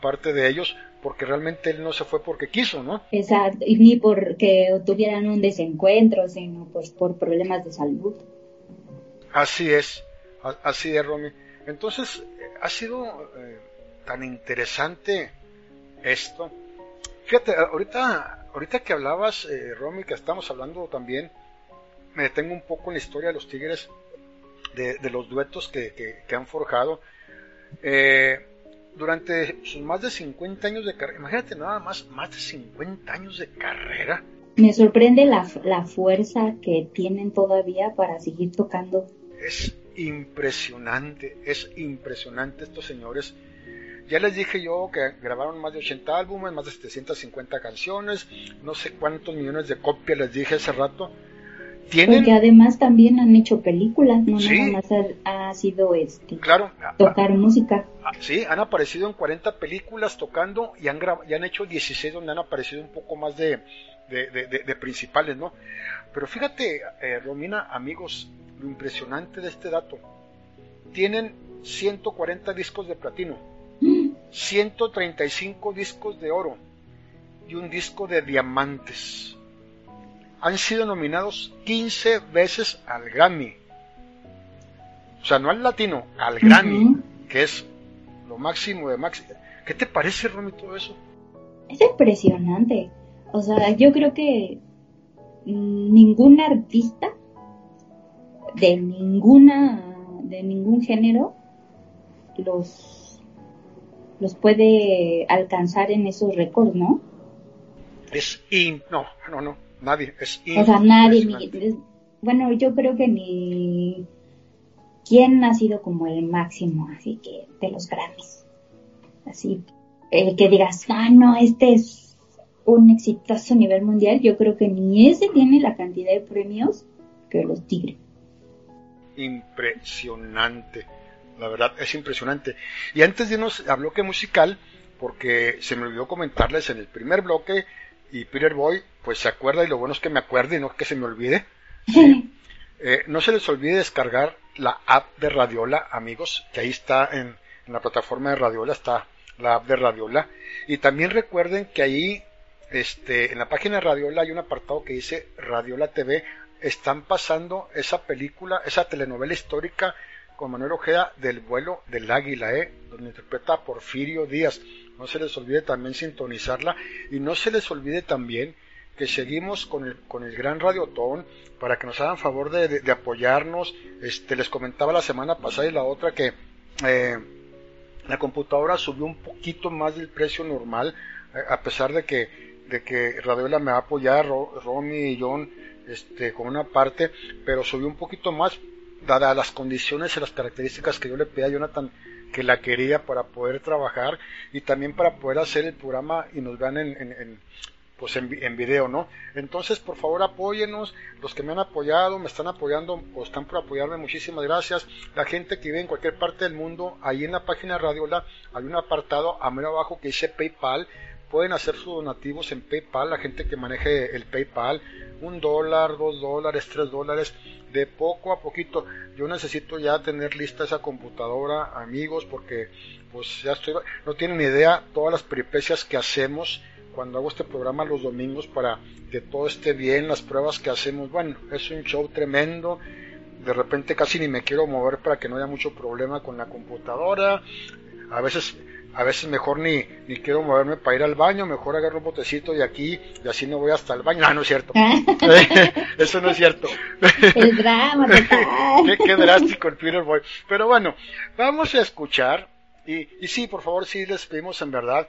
parte de ellos, porque realmente él no se fue porque quiso, ¿no? Exacto, y ni porque tuvieran un desencuentro, sino pues por problemas de salud. Así es, así es, Romy. Entonces, ha sido eh, tan interesante esto. Fíjate, ahorita, ahorita que hablabas, eh, Romy, que estamos hablando también, me detengo un poco en la historia de los Tigres de, los duetos que, han forjado. Eh, durante sus más de 50 años de carrera, imagínate nada más, más de 50 años de carrera. Me sorprende la, la fuerza que tienen todavía para seguir tocando. Es impresionante, es impresionante estos señores. Ya les dije yo que grabaron más de 80 álbumes, más de 750 canciones, no sé cuántos millones de copias les dije hace rato. Porque además también han hecho películas, no nada más ha, sido este claro, tocar música. Sí, han aparecido en 40 películas tocando y han, y han hecho 16 donde han aparecido un poco más de, de, principales, ¿no? Pero fíjate, eh, Romina, amigos, lo impresionante de este dato. Tienen 140 discos de platino, 135 discos de oro y un disco de diamantes han sido nominados 15 veces al Grammy. O sea, no al latino, al Grammy, que es lo máximo de máximo. ¿Qué te parece, Romy, todo eso? Es impresionante. O sea, yo creo que ningún artista de ninguna de ningún género los los puede alcanzar en esos récords, ¿no? Es in, no, no, no. Nadie, es O sea, nadie, bueno, yo creo que ni quién ha sido como el máximo, así que de los Grammys. Así, el que digas, ah, no, este es un exitoso nivel mundial, yo creo que ni ese tiene la cantidad de premios que los Tigres. Impresionante, la verdad, es impresionante. Y antes de irnos a bloque musical, porque se me olvidó comentarles en el primer bloque, y Peter Boy pues se acuerda y lo bueno es que me acuerde y no que se me olvide. Eh, no se les olvide descargar la app de Radiola, amigos, que ahí está en, la plataforma de Radiola, está la app de Radiola. Y también recuerden que ahí, este, en la página de Radiola hay un apartado que dice Radiola TV. Están pasando esa película, esa telenovela histórica con Manuel Ojeda del vuelo del águila, ¿eh? donde interpreta a Porfirio Díaz. No se les olvide también sintonizarla y no se les olvide también que seguimos con el, con el gran Radiotón para que nos hagan favor de, apoyarnos. Este, les comentaba la semana pasada y la otra que eh, la computadora subió un poquito más del precio normal, eh, a pesar de que, de que Radiola me va a apoyar, Romy y John, este, con una parte, pero subió un poquito más, dadas las condiciones y las características que yo le pedí a Jonathan que la quería para poder trabajar y también para poder hacer el programa y nos vean en, pues en, en, video, ¿no? Entonces, por favor, apóyenos, los que me han apoyado, me están apoyando o están por apoyarme, muchísimas gracias. La gente que vive en cualquier parte del mundo, ahí en la página de Radiola hay un apartado a medio abajo que dice PayPal, pueden hacer sus donativos en PayPal, la gente que maneje el PayPal, un dólar, dos dólares, tres dólares, de poco a poquito. Yo necesito ya tener lista esa computadora, amigos, porque pues ya estoy, no tienen idea todas las peripecias que hacemos cuando hago este programa los domingos para que todo esté bien, las pruebas que hacemos, bueno, es un show tremendo. De repente casi ni me quiero mover para que no haya mucho problema con la computadora. A veces a veces mejor ni, ni quiero moverme para ir al baño, mejor agarro un botecito de aquí y así no voy hasta el baño. Ah, no es cierto. Eso no es cierto. El drama, qué, qué, drástico el Peter Boy. Pero bueno, vamos a escuchar. Y, y sí, por favor, sí les pedimos en verdad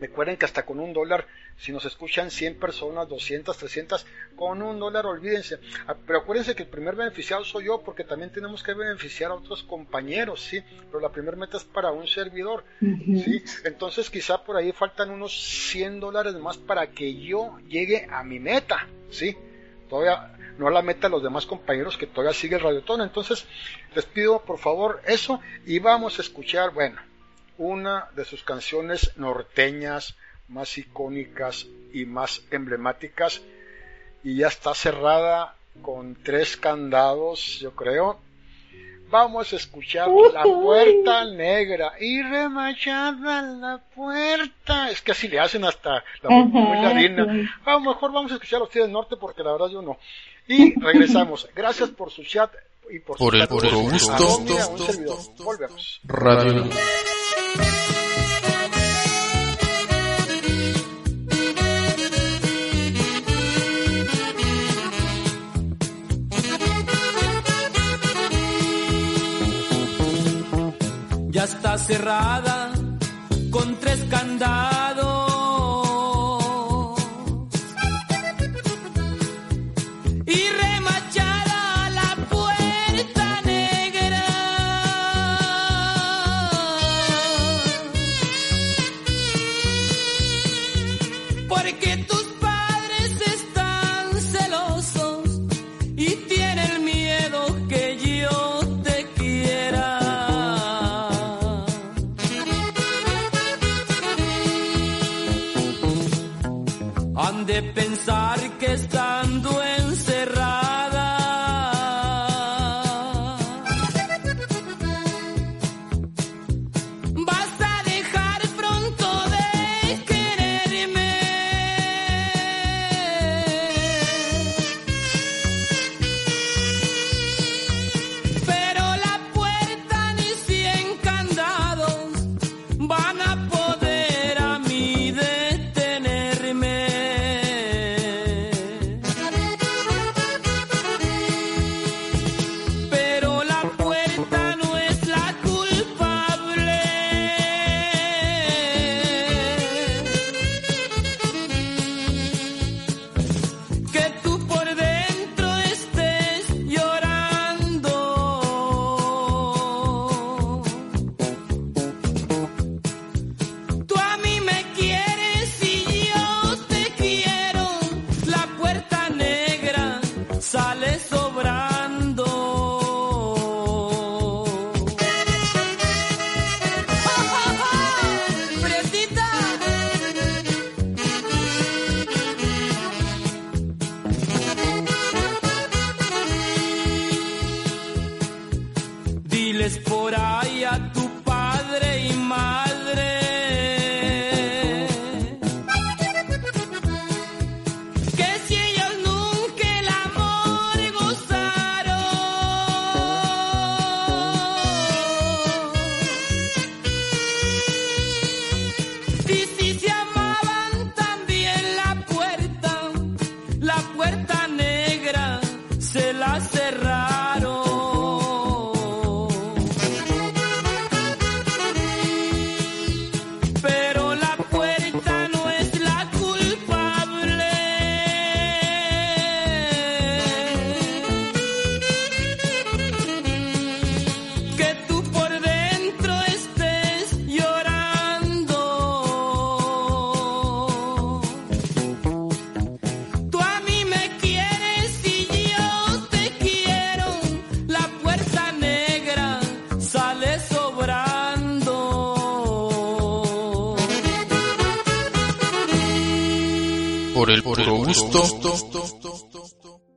Recuerden que hasta con un dólar, si nos escuchan 100 personas, 200, 300, con un dólar olvídense. Ah, pero acuérdense que el primer beneficiado soy yo porque también tenemos que beneficiar a otros compañeros, ¿sí? Pero la primera meta es para un servidor, ¿sí? Entonces quizá por ahí faltan unos 100 dólares más para que yo llegue a mi meta, ¿sí? Todavía no a la meta de los demás compañeros que todavía sigue el radiotón. Entonces les pido por favor eso y vamos a escuchar, bueno, una de sus canciones norteñas más icónicas y más emblemáticas y ya está cerrada con tres candados, yo creo. Vamos a escuchar La Puerta Negra y remachada la puerta. Es que así le hacen hasta la muy ladina. Vamos, mejor vamos a escuchar a ustedes del norte porque la verdad yo no. Y regresamos. Gracias por su chat y por, por su el puro gusto. Volvemos. Radio. Ya está cerrada con tres candados. De pensar que estando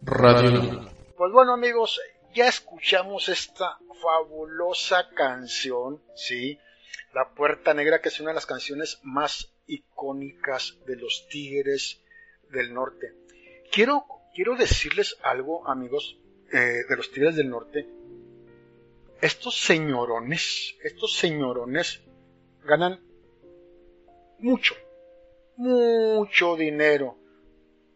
Radio. Pues bueno amigos, ya escuchamos esta fabulosa canción, ¿sí? La Puerta Negra, que es una de las canciones más icónicas de los Tigres del Norte. Quiero, quiero decirles algo, amigos, eh, de los Tigres del Norte. Estos señorones, estos señorones ganan mucho, mucho dinero,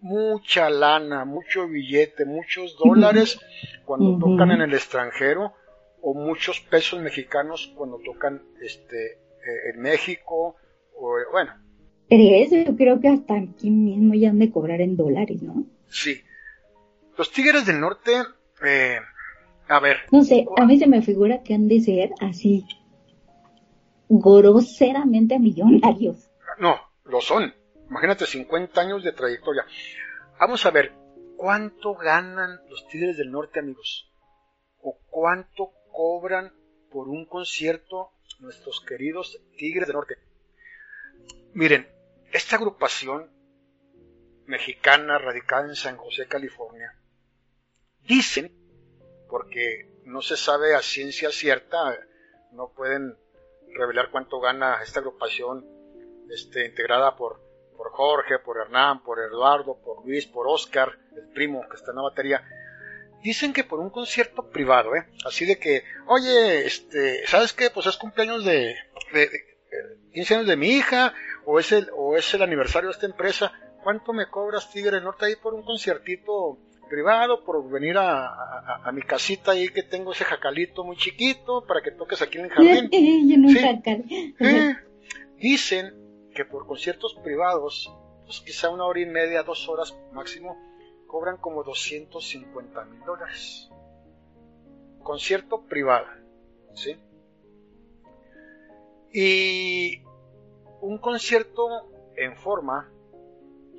mucha lana, mucho billete, muchos dólares cuando tocan en el extranjero o muchos pesos mexicanos cuando tocan este eh, en México o bueno, ¿Crees? Yo creo que hasta aquí mismo ya han de cobrar en dólares, ¿no? Sí. Los Tigres del Norte, eh, a ver, No sé, a mí se me figura que han de ser así groseramente millonarios. no, lo son. Imagínate 50 años de trayectoria. Vamos a ver, ¿cuánto ganan los Tigres del Norte, amigos? ¿O cuánto cobran por un concierto nuestros queridos Tigres del Norte? Miren, esta agrupación mexicana radicada en San José, California, dicen, porque no se sabe a ciencia cierta, no pueden revelar cuánto gana esta agrupación este, integrada por, por Jorge, por Hernán, por Eduardo, por Luis, por Oscar, el primo que está en la batería. Dicen que por un concierto privado, ¿eh? Así de que, oye, este, ¿sabes qué? Pues es cumpleaños de, de- de- eh, 15 años de mi hija, o es el, o es el aniversario de esta empresa. ¿Cuánto me cobras, Tigre Norte, ahí por un conciertito privado, por venir a, a- a mi casita ahí que tengo ese jacalito muy chiquito, para que toques aquí en el jardín? Yo nunca Sí. cal- Eh, Dicen que por conciertos privados, pues quizá una hora y media, dos horas máximo, cobran como 250 mil dólares. Concierto privado, ¿sí? Y un concierto en forma,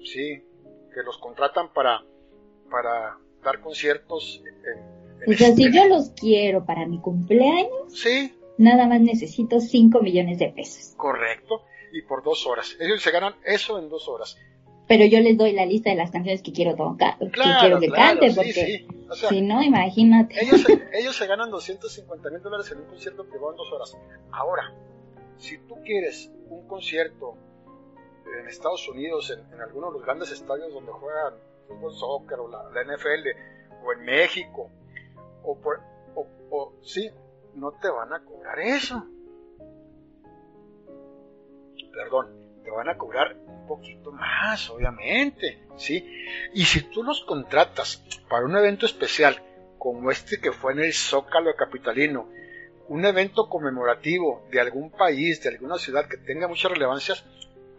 ¿sí? Que los contratan para, para dar conciertos en, en O sea, si este- yo los quiero para mi cumpleaños, Sí, nada más necesito 5 millones de pesos. correcto. Y por dos horas. Ellos se ganan eso en dos horas. Pero yo les doy la lista de las canciones que quiero tocar, que quiero que claro, cante, porque sí. O sea, si no, imagínate. ellos, se- ellos se ganan 250 mil dólares en un concierto privado en dos horas. Ahora, si tú quieres un concierto en Estados Unidos, en, en alguno de los grandes estadios donde juegan fútbol, soccer o la, la NFL, o en México, o, por, o, o sí, no te van a cobrar eso. Perdón, te van a cobrar un poquito más, obviamente, ¿sí? Y si tú los contratas para un evento especial, como este que fue en el Zócalo Capitalino, un evento conmemorativo de algún país, de alguna ciudad que tenga muchas relevancias,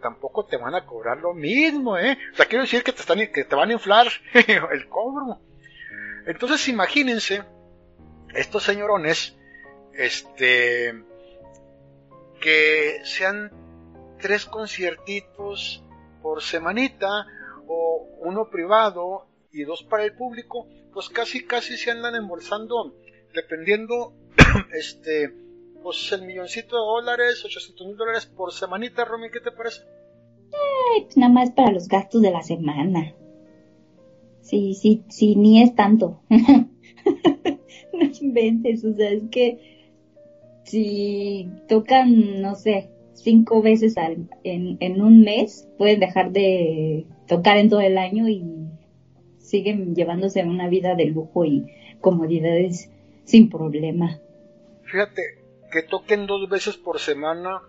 tampoco te van a cobrar lo mismo, ¿eh? O sea, quiero decir que te, están, que te van a inflar el cobro. Entonces, imagínense, estos señorones, este, que sean tres conciertitos por semanita, o uno privado y dos para el público, pues casi casi se andan embolsando, dependiendo, este, pues el milloncito de dólares, 800 mil dólares por semanita, Romy, ¿qué te parece? Ay, pues nada más para los gastos de la semana. Sí, sí, sí, ni es tanto. no inventes, o sea, es que si tocan, no sé, cinco veces al, en, en un mes, pueden dejar de tocar en todo el año y siguen llevándose una vida de lujo y comodidades sin problema. Fíjate, que toquen dos veces por semana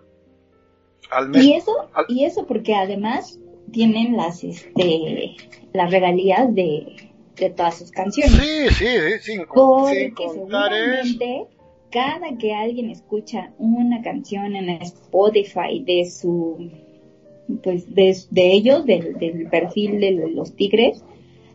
al mes. Y eso, al- y eso porque además tienen las, este, las regalías de, de todas sus canciones. Sí, sí, sí, sin, sin Porque contar seguramente cada que alguien escucha una canción en Spotify de su, pues de, de ellos, del, del perfil de los tigres,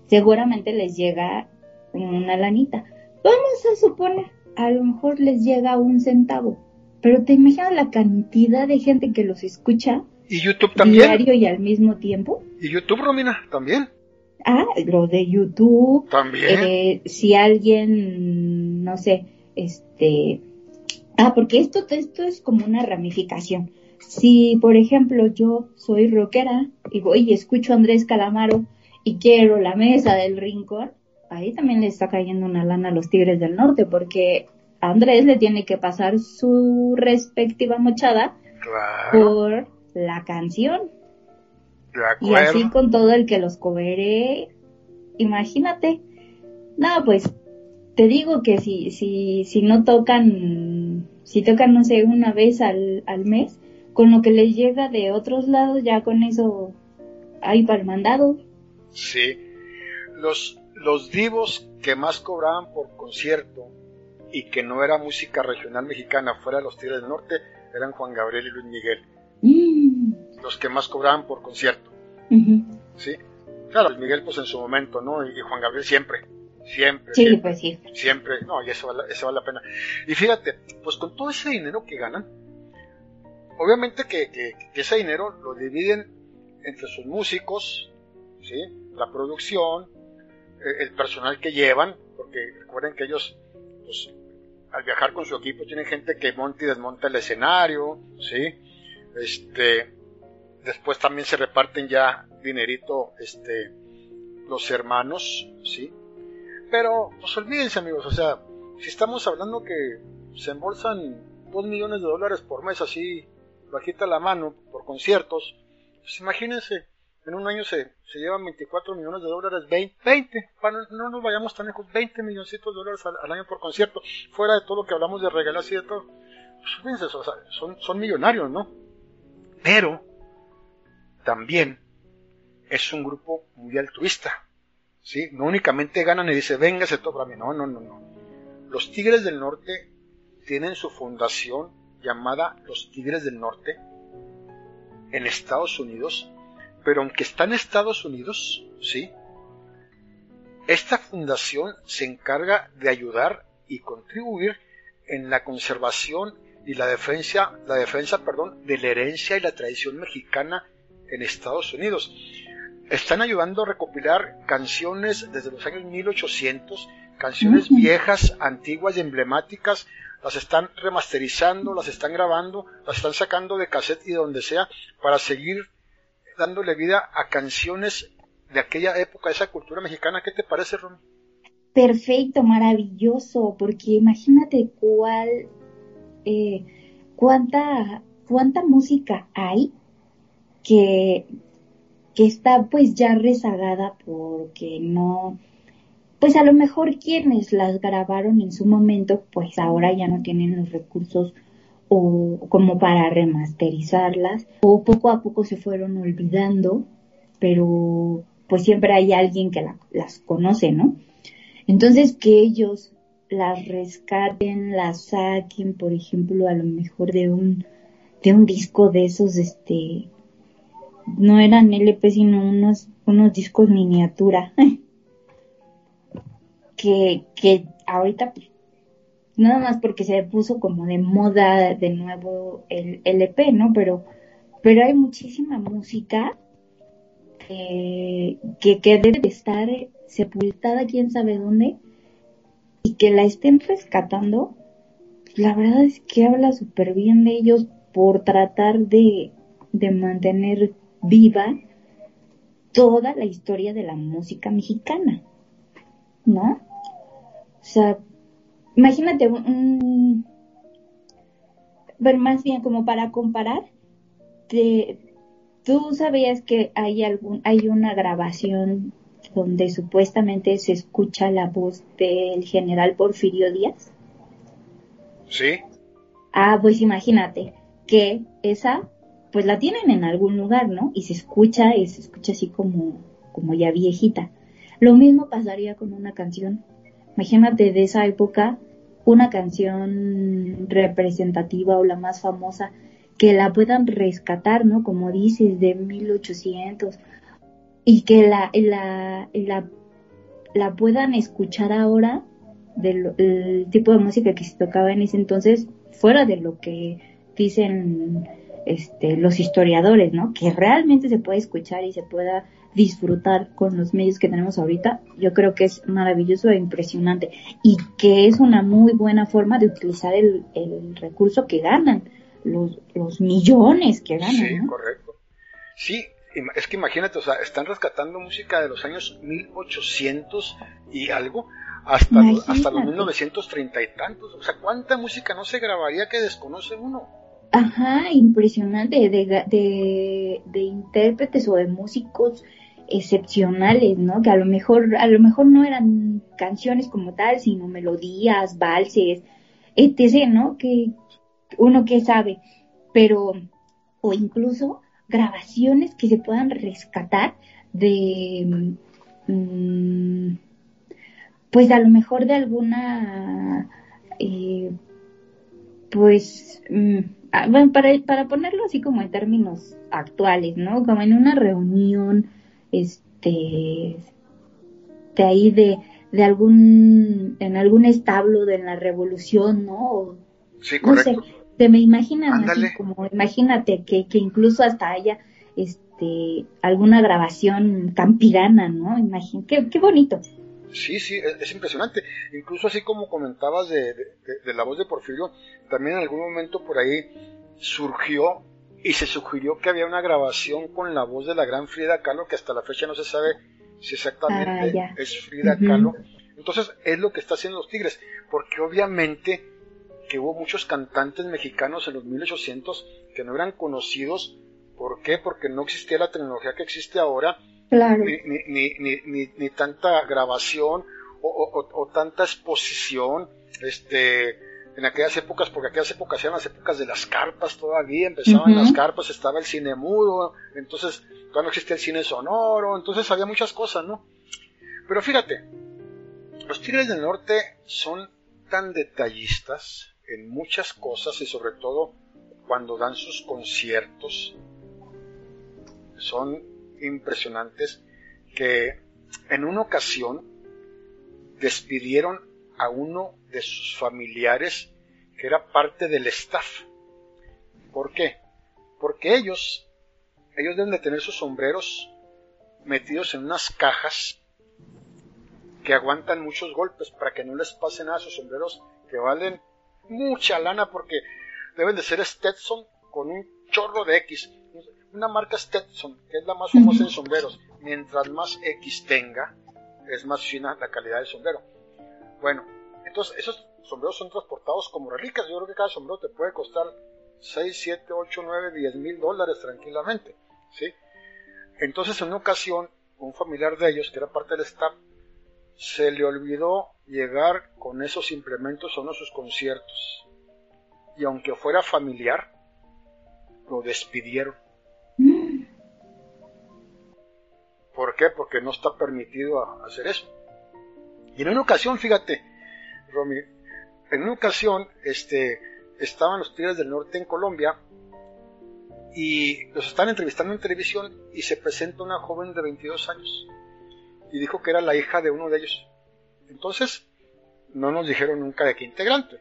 seguramente les llega una lanita. Vamos a suponer, a lo mejor les llega un centavo, pero te imaginas la cantidad de gente que los escucha Y YouTube también. diario y al mismo tiempo. Y YouTube, Romina, también. Ah, lo de YouTube, También. eh, si alguien, no sé, este, ah, porque esto, esto es como una ramificación. Si, por ejemplo, yo soy rockera y voy y escucho a Andrés Calamaro y quiero la mesa del rincón, ahí también le está cayendo una lana a los Tigres del Norte, porque a Andrés le tiene que pasar su respectiva mochada claro, por la canción. Y así con todo el que los cobré, imagínate. No, pues te digo que si, si, si no tocan, si tocan, no sé, una vez al, al mes, con lo que les llega de otros lados, ya con eso hay para el mandado. Sí. Los, los divos que más cobraban por concierto y que no era música regional mexicana fuera de los Tigres del Norte eran Juan Gabriel y Luis Miguel. Mm, los que más cobraban por concierto. ¿sí? Claro, Luis Miguel pues en su momento, ¿no? Y Juan Gabriel siempre, siempre, Sí, siempre, pues sí. siempre, no, y eso vale, eso vale la pena. Y fíjate, pues con todo ese dinero que ganan, obviamente que, que- que ese dinero lo dividen entre sus músicos, ¿sí? La producción, eh, el personal que llevan, porque recuerden que ellos, pues, al viajar con su equipo tienen gente que monta y desmonta el escenario, ¿sí? Este, después también se reparten ya dinerito, este, los hermanos, ¿sí? Pero, pues olvídense amigos, o sea, si estamos hablando que se embolsan dos millones de dólares por mes así, bajita la mano, por conciertos, pues imagínense, en un año se, se llevan 24 millones de dólares, 20, 20, para no nos vayamos tan lejos, 20 milloncitos de dólares al, año por concierto, fuera de todo lo que hablamos de regalas y de todo. Pues o sea, son, son millonarios, ¿no? Pero también es un grupo muy altruista, No únicamente ganan y dicen, véngase todo para mí, no, no, no, no. Los Tigres del Norte tienen su fundación llamada Los Tigres del Norte en Estados Unidos, pero aunque está en Estados Unidos, ¿sí? Esta fundación se encarga de ayudar y contribuir en la conservación y la defensa, la defensa, perdón, de la herencia y la tradición mexicana en Estados Unidos. Están ayudando a recopilar canciones desde los años 1800, canciones viejas, antiguas y emblemáticas, las están remasterizando, las están grabando, las están sacando de cassette y de donde sea para seguir dándole vida a canciones de aquella época, de esa cultura mexicana. ¿Qué te parece, Ron? Perfecto, maravilloso, porque imagínate cuál, eh, cuánta, cuánta música hay que, que está pues ya rezagada porque no, pues a lo mejor quienes las grabaron en su momento, pues ahora ya no tienen los recursos o como para remasterizarlas, o poco a poco se fueron olvidando, pero pues siempre hay alguien que la- las conoce, ¿no? Entonces que ellos las rescaten, las saquen, por ejemplo, a lo mejor de un de un disco de esos, este, no eran LP sino unos unos discos miniatura que que ahorita pues, nada más porque se puso como de moda de nuevo el LP, ¿no? Pero pero hay muchísima música que, que, debe de estar sepultada quién sabe dónde y que la estén rescatando, la verdad es que habla súper bien de ellos por tratar de, de mantener viva toda la historia de la música mexicana, ¿no? O sea, imagínate un, bueno, más bien como para comparar, te- ¿Tú sabías que hay algún, hay una grabación donde supuestamente se escucha la voz del general Porfirio Díaz? Sí, Ah, pues imagínate que esa, pues la tienen en algún lugar, ¿no? Y se escucha, y se escucha así como, como ya viejita. Lo mismo pasaría con una canción. Imagínate de esa época, una canción representativa o la más famosa, que la puedan rescatar, ¿no? Como dices, de 1800, y que la, la, la, puedan escuchar ahora del el tipo de música que se tocaba en ese entonces, fuera de lo que dicen este, los historiadores, ¿no? Que realmente se puede escuchar y se pueda disfrutar con los medios que tenemos ahorita, yo creo que es maravilloso e impresionante y que es una muy buena forma de utilizar el, el recurso que ganan, los, los millones que ganan, sí, ¿no? correcto. Sí, es que imagínate, o sea, están rescatando música de los años 1800 y algo hasta, los- hasta los Imagínate. 1930 y tantos. O sea, ¿cuánta música no se grabaría que desconoce uno? Ajá, impresionante, de, de, de intérpretes o de músicos excepcionales, ¿no? Que a lo mejor, a lo mejor no eran canciones como tal, sino melodías, valses, etc., ¿no? Que uno que sabe, pero, o incluso grabaciones que se puedan rescatar de, mm, pues a lo mejor de alguna, eh, pues, mm, bueno, para, para ponerlo así como en términos actuales, ¿no? Como en una reunión, este, de ahí de, de algún, en algún establo de la revolución, ¿no? O, Sí, no sé, se me imaginan Ándale. así como, imagínate que, que incluso hasta haya, este, alguna grabación campirana, ¿no? Imagín, qué, qué bonito. Sí, sí, es, es impresionante. Incluso así como comentabas de, de- de- de la voz de Porfirio, también en algún momento por ahí surgió y se sugirió que había una grabación con la voz de la gran Frida Kahlo, que hasta la fecha no se sabe si exactamente Ah, es Frida. Kahlo. Entonces es lo que está haciendo los Tigres, porque obviamente que hubo muchos cantantes mexicanos en los 1800 que no eran conocidos. ¿Por qué? Porque no existía la tecnología que existe ahora Claro. ni, ni, ni, ni, tanta grabación o, o- tanta exposición este en aquellas épocas, porque aquellas épocas eran las épocas de las carpas todavía, empezaban las carpas, estaba el cine mudo, entonces todavía no existía el cine sonoro, entonces había muchas cosas, ¿no? Pero fíjate, los Tigres del Norte son tan detallistas en muchas cosas y sobre todo cuando dan sus conciertos, son impresionantes que en una ocasión despidieron a uno de sus familiares que era parte del staff. ¿Por qué? Porque ellos, ellos deben de tener sus sombreros metidos en unas cajas que aguantan muchos golpes para que no les pase nada a sus sombreros que valen mucha lana porque deben de ser Stetson con un chorro de X. Una marca Stetson, que es la más famosa en sombreros. Mientras más X tenga, es más fina la calidad del sombrero. Bueno, entonces esos sombreros son transportados como reliquias. Yo creo que cada sombrero te puede costar 6, 7, 8, 9, 10 mil dólares tranquilamente. ¿sí? Entonces en una ocasión, un familiar de ellos, que era parte del staff, se le olvidó llegar con esos implementos a uno de sus conciertos. Y aunque fuera familiar, lo despidieron. ¿Por qué? Porque no está permitido hacer eso. Y en una ocasión, fíjate, Romy, en una ocasión, este, estaban los Tigres del Norte en Colombia y los estaban entrevistando en televisión y se presenta una joven de 22 años y dijo que era la hija de uno de ellos. Entonces, no nos dijeron nunca de qué integrante.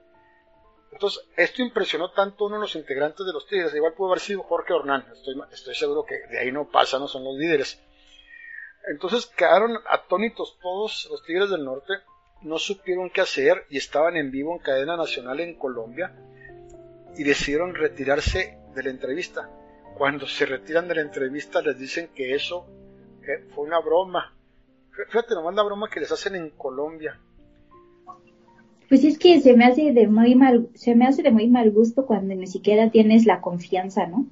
Entonces, esto impresionó tanto a uno de los integrantes de los Tigres, igual pudo haber sido Jorge Hernán, estoy, estoy seguro que de ahí no pasa, no son los líderes. Entonces quedaron atónitos todos los Tigres del Norte, no supieron qué hacer y estaban en vivo en cadena nacional en Colombia y decidieron retirarse de la entrevista. Cuando se retiran de la entrevista les dicen que eso fue una broma. Fíjate nomás la broma que les hacen en Colombia. Pues es que se me hace de muy mal, se me hace de muy mal gusto cuando ni siquiera tienes la confianza, ¿no?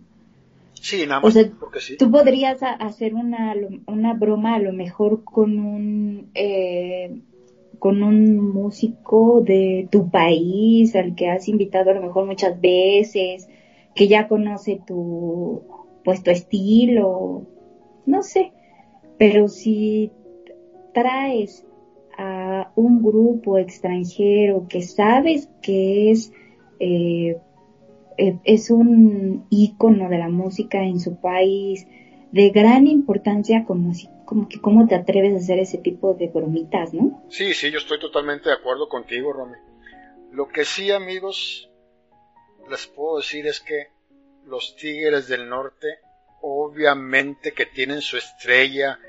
Sí, nada O más sea, porque sí. Tú podrías hacer una, una broma a lo mejor con un eh, con un músico de tu país al que has invitado a lo mejor muchas veces, que ya conoce tu pues tu estilo, no sé, pero si traes a un grupo extranjero que sabes que es eh, es un ícono de la música en su país de gran importancia como si como que cómo te atreves a hacer ese tipo de bromitas, ¿no? Sí, sí, yo estoy totalmente de acuerdo contigo, Romy. Lo que sí, amigos, les puedo decir es que los Tigres del Norte, obviamente que tienen su estrella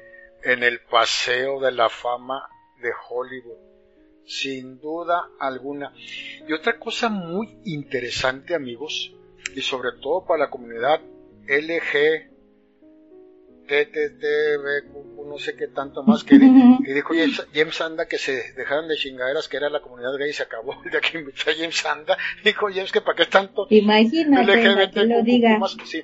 en el Paseo de la Fama de Hollywood, sin duda alguna. Y otra cosa muy interesante, amigos, y sobre todo para la comunidad LG, no sé qué tanto más que, que dijo James, James Anda que se dejaran de chingaderas que era la comunidad gay y se acabó el día que invitó a James Anda dijo James que para qué tanto Imagínate, para que lo diga. más que sí.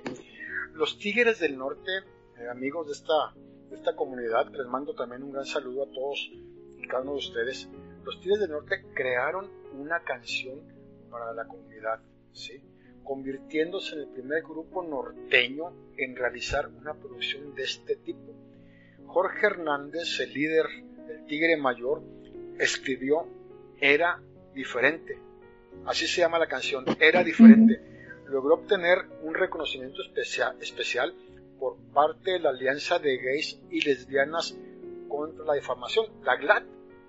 los Tigres del Norte eh, amigos de esta de esta comunidad les mando también un gran saludo a todos y cada uno de ustedes los Tigres del Norte crearon una canción para la comunidad ¿sí? convirtiéndose en el primer grupo norteño en realizar una producción de este tipo. Jorge Hernández, el líder del Tigre Mayor, escribió Era diferente. Así se llama la canción, Era diferente. logró obtener un reconocimiento especial, especial por parte de la Alianza de Gays y Lesbianas contra la Difamación, la GLAD,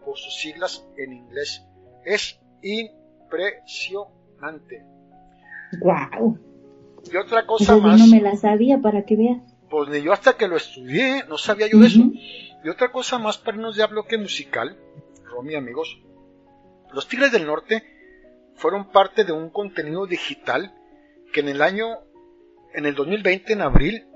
por sus siglas en inglés. Es impresionante. Wow. Y otra cosa sí más, no me la sabía para que veas. pues ni yo hasta que lo estudié, no sabía yo de eso. Y otra cosa más para irnos a bloque musical, Romy amigos, los Tigres del Norte fueron parte de un contenido digital que en el año, en el 2020, en abril,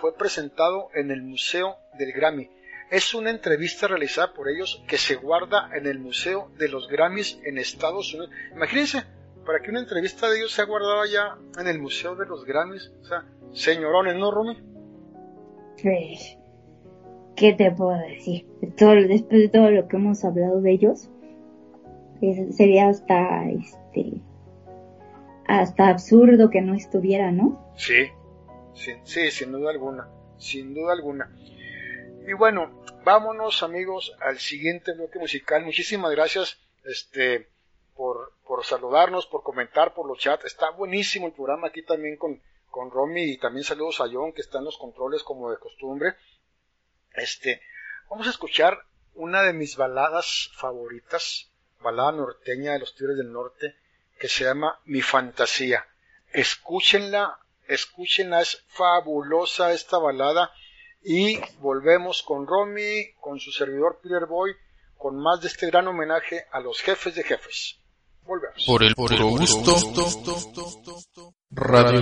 fue presentado en el Museo del Grammy. Es una entrevista realizada por ellos que se guarda en el Museo de los Grammys en Estados Unidos. Imagínense, para que una entrevista de ellos sea guardada ya en el Museo de los Grammys. O sea, señorones, ¿no, Romy? Pues, ¿qué te puedo decir? Todo, después de todo lo que hemos hablado de ellos, es- sería hasta, este, hasta absurdo que no estuviera, ¿no? Sí, sí, sí, sin duda alguna, sin duda alguna. Y bueno, vámonos amigos al siguiente bloque musical. Muchísimas gracias este, por, por saludarnos, por comentar por los chats. Está buenísimo el programa aquí también con, con Romy y también saludos a John que está en los controles como de costumbre. Este, vamos a escuchar una de mis baladas favoritas, balada norteña de los Tigres del Norte, que se llama Mi Fantasía. Escúchenla, escúchenla, es fabulosa esta balada. Y volvemos con Romy, con su servidor Peter Boy, con más de este gran homenaje a los jefes de jefes. Volvemos. Por el puro gusto. Radio.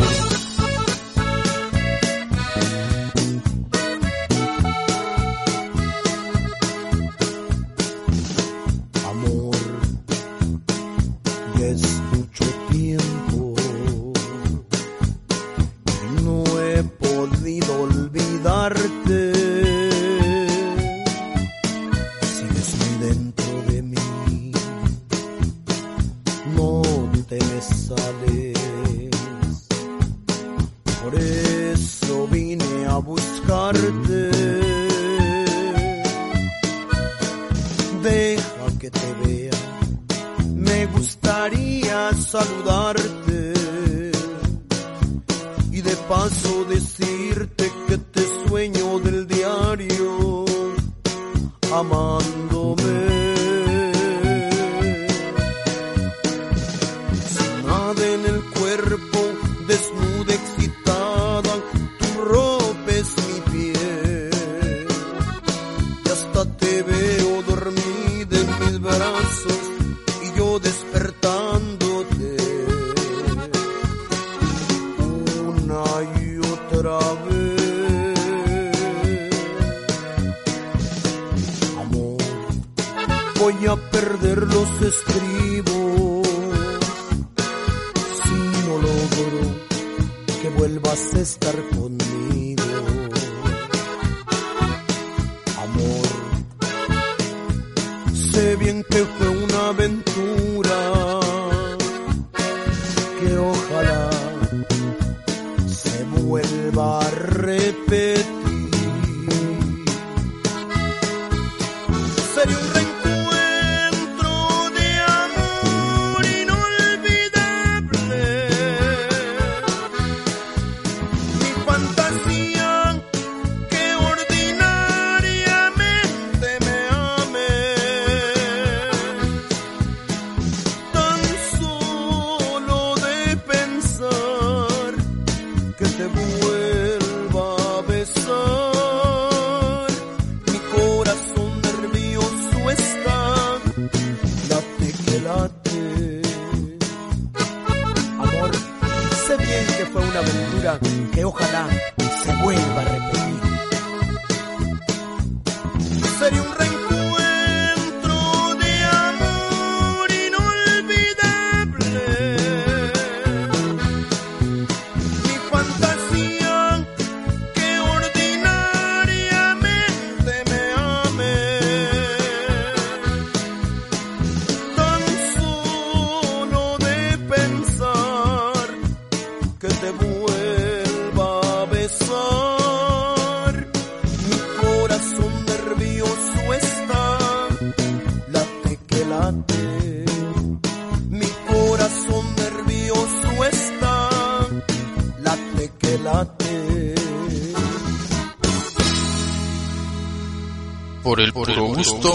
Gusto.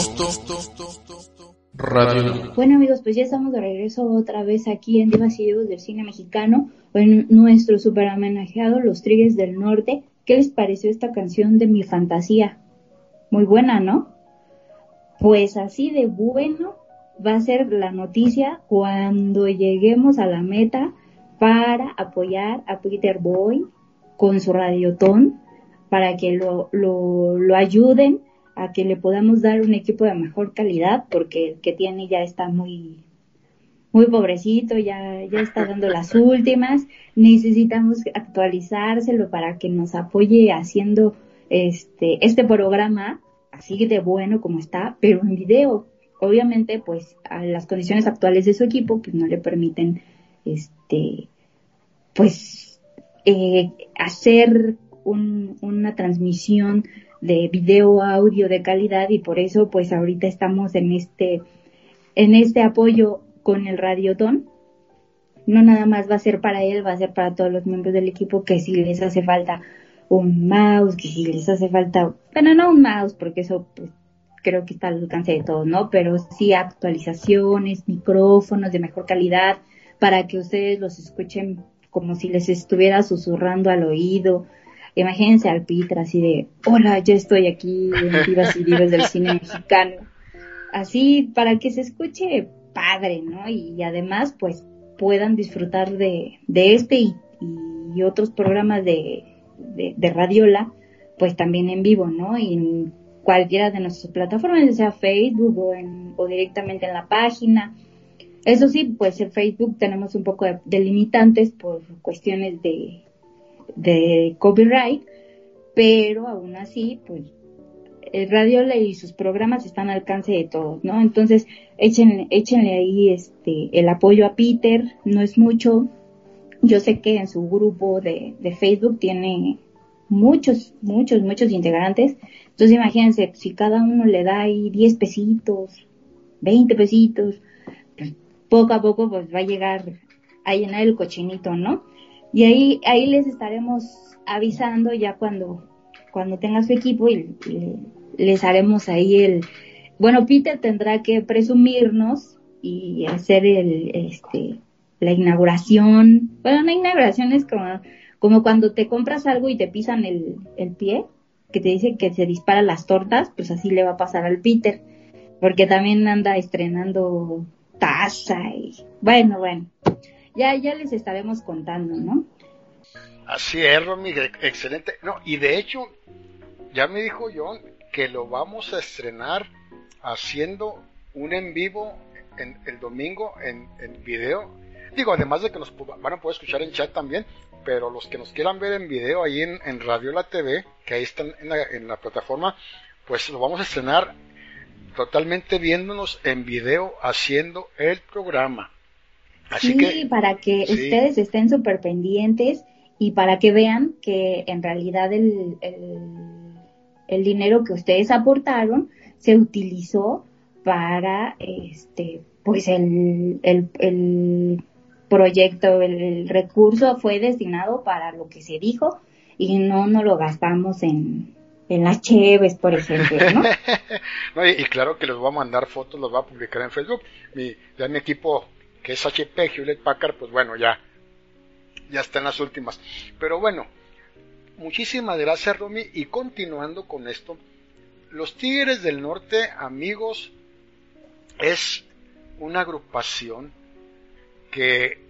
Radio. Bueno amigos, pues ya estamos de regreso otra vez aquí en Divas y Divos del cine mexicano, en nuestro super homenajeado Los Trigues del Norte. ¿Qué les pareció esta canción de mi fantasía? Muy buena, ¿no? Pues así de bueno va a ser la noticia cuando lleguemos a la meta para apoyar a Peter Boy con su radiotón para que lo, lo, lo ayuden a que le podamos dar un equipo de mejor calidad porque el que tiene ya está muy muy pobrecito, ya, ya está dando las últimas, necesitamos actualizárselo para que nos apoye haciendo este, este programa así de bueno como está, pero en video. Obviamente, pues, a las condiciones actuales de su equipo, pues no le permiten, este, pues, eh, hacer un, una transmisión de video, audio de calidad y por eso, pues, ahorita estamos en este, en este apoyo con el radiotón. No nada más va a ser para él, va a ser para todos los miembros del equipo que si les hace falta un mouse, que si les hace falta, bueno, no un mouse, porque eso pues, creo que está al alcance de todos, ¿no? Pero sí actualizaciones, micrófonos de mejor calidad, para que ustedes los escuchen como si les estuviera susurrando al oído. Imagínense al Peter así de, hola, yo estoy aquí en Divas y Divas del cine mexicano. Así, para que se escuche padre, ¿no? Y además, pues, puedan disfrutar de, de este y, y otros programas de, de, de, Radiola, pues también en vivo, ¿no? Y en cualquiera de nuestras plataformas, ya sea Facebook o, en, o directamente en la página. Eso sí, pues en Facebook tenemos un poco de, de limitantes por cuestiones de, de copyright, pero aún así, pues el Radiola y sus programas están al alcance de todos, ¿no? Entonces, échenle, ahí este, el apoyo a Peter, no es mucho. Yo sé que en su grupo de, de Facebook tiene muchos, muchos, muchos integrantes. Entonces, imagínense, si cada uno le da ahí 10 pesitos, 20 pesitos, pues poco a poco pues va a llegar a llenar el cochinito, ¿no? Y ahí, ahí les estaremos avisando ya cuando, cuando tenga su equipo y, les haremos ahí el, bueno, Peter tendrá que presumirnos y hacer el, este, la inauguración. Bueno, una inauguración es como, como cuando te compras algo y te pisan el, el pie, que te dicen que se disparan las tortas, pues así le va a pasar al Peter, porque también anda estrenando taza y, bueno, bueno, ya, ya les estaremos contando, ¿no? Así es, Romy, excelente. No, y de hecho, ya me dijo John que lo vamos a estrenar haciendo un en vivo en, el domingo en, video. Digo, además de que nos van a poder escuchar en chat también, pero los que nos quieran ver en video ahí en, en Radio La TV, que ahí están en la, en la plataforma, pues lo vamos a estrenar totalmente viéndonos en video haciendo el programa. Así sí, que, para que sí. ustedes estén súper pendientes y para que vean que en realidad el, el, el dinero que ustedes aportaron se utilizó para este pues el, el, el proyecto, el, recurso fue destinado para lo que se dijo y no nos lo gastamos en, en las cheves, por ejemplo, ¿no? no y, y, claro que les voy a mandar fotos, los voy a publicar en Facebook. Mi, ya mi equipo, que es HP, Hewlett Packard, pues bueno, ya, ya está en las últimas. Pero bueno, muchísimas gracias, Romy. Y continuando con esto, los Tigres del Norte, amigos, es una agrupación que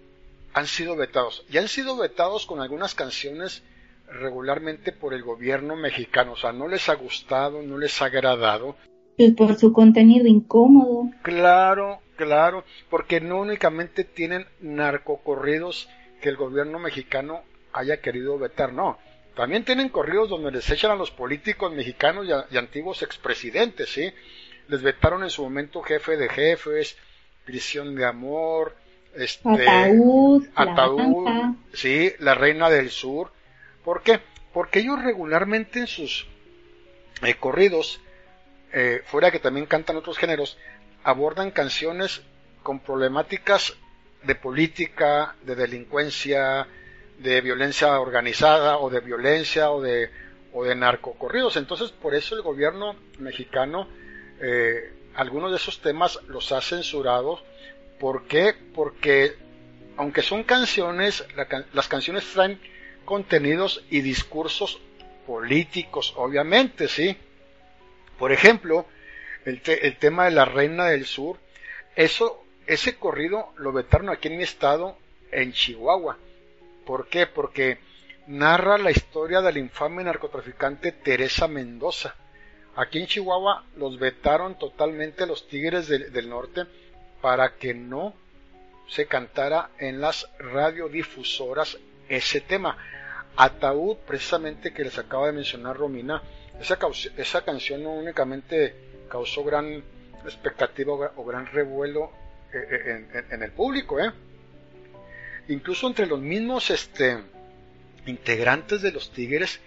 han sido vetados. Y han sido vetados con algunas canciones regularmente por el gobierno mexicano. O sea, no les ha gustado, no les ha agradado. Y por su contenido incómodo. Claro, claro, porque no únicamente tienen narcocorridos que el gobierno mexicano haya querido vetar, no. También tienen corridos donde les echan a los políticos mexicanos y, a, y antiguos expresidentes, ¿sí? Les vetaron en su momento jefe de jefes, prisión de amor, este, ataúd, ataúd la sí, la reina del sur. ¿Por qué? Porque ellos regularmente en sus eh, corridos, eh, fuera que también cantan otros géneros, abordan canciones con problemáticas de política, de delincuencia, de violencia organizada o de violencia o de, o de narcocorridos. Entonces, por eso el gobierno mexicano eh, algunos de esos temas los ha censurado. ¿Por qué? Porque aunque son canciones, las canciones traen contenidos y discursos políticos, obviamente, ¿sí? Por ejemplo, el, tema de la Reina del Sur, eso, ese corrido lo vetaron aquí en mi estado, en Chihuahua. ¿Por qué? Porque narra la historia del infame narcotraficante Teresa Mendoza. Aquí en Chihuahua los vetaron totalmente los Tigres del, del Norte para que no se cantara en las radiodifusoras ese tema. Ataúd, precisamente que les acaba de mencionar Romina, esa, esa canción no únicamente causó gran expectativa o gran revuelo eh, eh, en, el público, ¿eh? incluso entre los mismos este, integrantes de los Tigres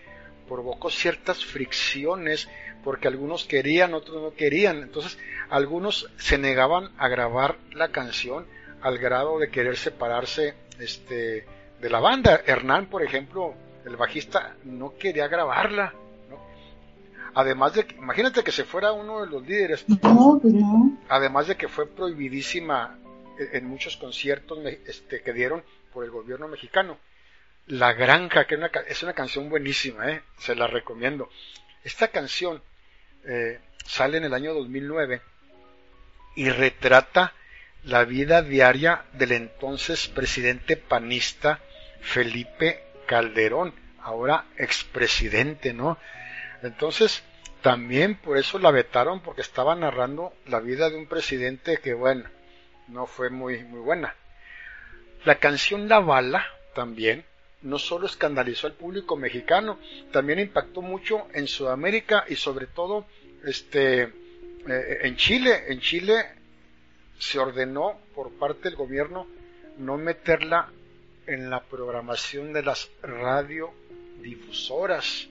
provocó ciertas fricciones porque algunos querían, otros no querían. Entonces, algunos se negaban a grabar la canción al grado de querer separarse este, de la banda. Hernán, por ejemplo, el bajista, no quería grabarla. Además de que, imagínate que se fuera uno de los líderes. No, pues no. Además de que fue prohibidísima en muchos conciertos este, que dieron por el gobierno mexicano. La Granja, que es una, es una canción buenísima, ¿eh? se la recomiendo. Esta canción eh, sale en el año 2009 y retrata la vida diaria del entonces presidente panista Felipe Calderón, ahora expresidente, ¿no? Entonces, también por eso la vetaron, porque estaba narrando la vida de un presidente que, bueno, no fue muy, muy buena. La canción La Bala también no solo escandalizó al público mexicano, también impactó mucho en Sudamérica y sobre todo este, eh, en Chile. En Chile se ordenó por parte del gobierno no meterla en la programación de las radiodifusoras.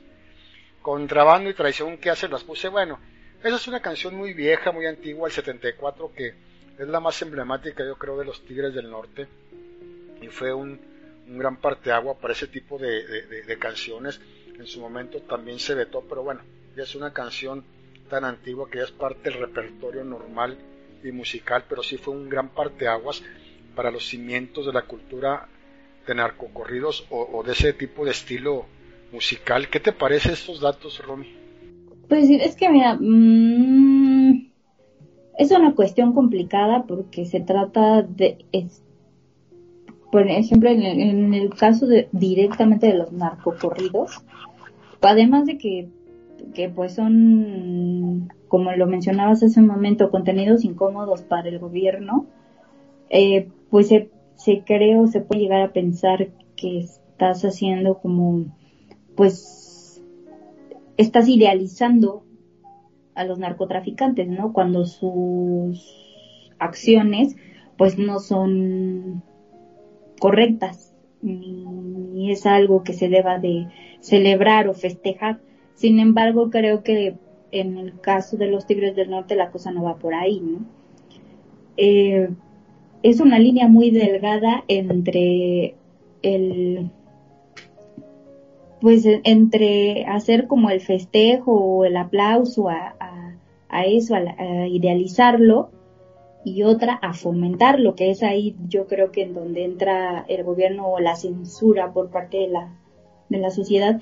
Contrabando y traición que hace las puse. Bueno, esa es una canción muy vieja, muy antigua, el 74, que es la más emblemática, yo creo, de los Tigres del Norte. Y fue un, un gran parteagua para ese tipo de, de, canciones. En su momento también se vetó, pero bueno, ya es una canción tan antigua que ya es parte del repertorio normal y musical, pero sí fue un gran parteaguas para los cimientos de la cultura de narcocorridos o, de ese tipo de estilo musical. ¿Qué te parece estos datos, Romy? Pues es que mira, mmm, es una cuestión complicada porque se trata de, por ejemplo, en el, caso de directamente de los narcocorridos, además de que, que pues son, como lo mencionabas hace un momento, contenidos incómodos para el gobierno, eh, pues se, se cree o se puede llegar a pensar que estás haciendo como, pues, estás idealizando a los narcotraficantes, ¿no? Cuando sus acciones, pues, no son correctas, ni es algo que se deba de celebrar o festejar. Sin embargo, creo que en el caso de los Tigres del Norte la cosa no va por ahí, ¿no? Eh, es una línea muy delgada entre el pues entre hacer como el festejo o el aplauso a, eso, a, idealizarlo, y otra a fomentar lo que es ahí yo creo que en donde entra el gobierno o la censura por parte de la, de la sociedad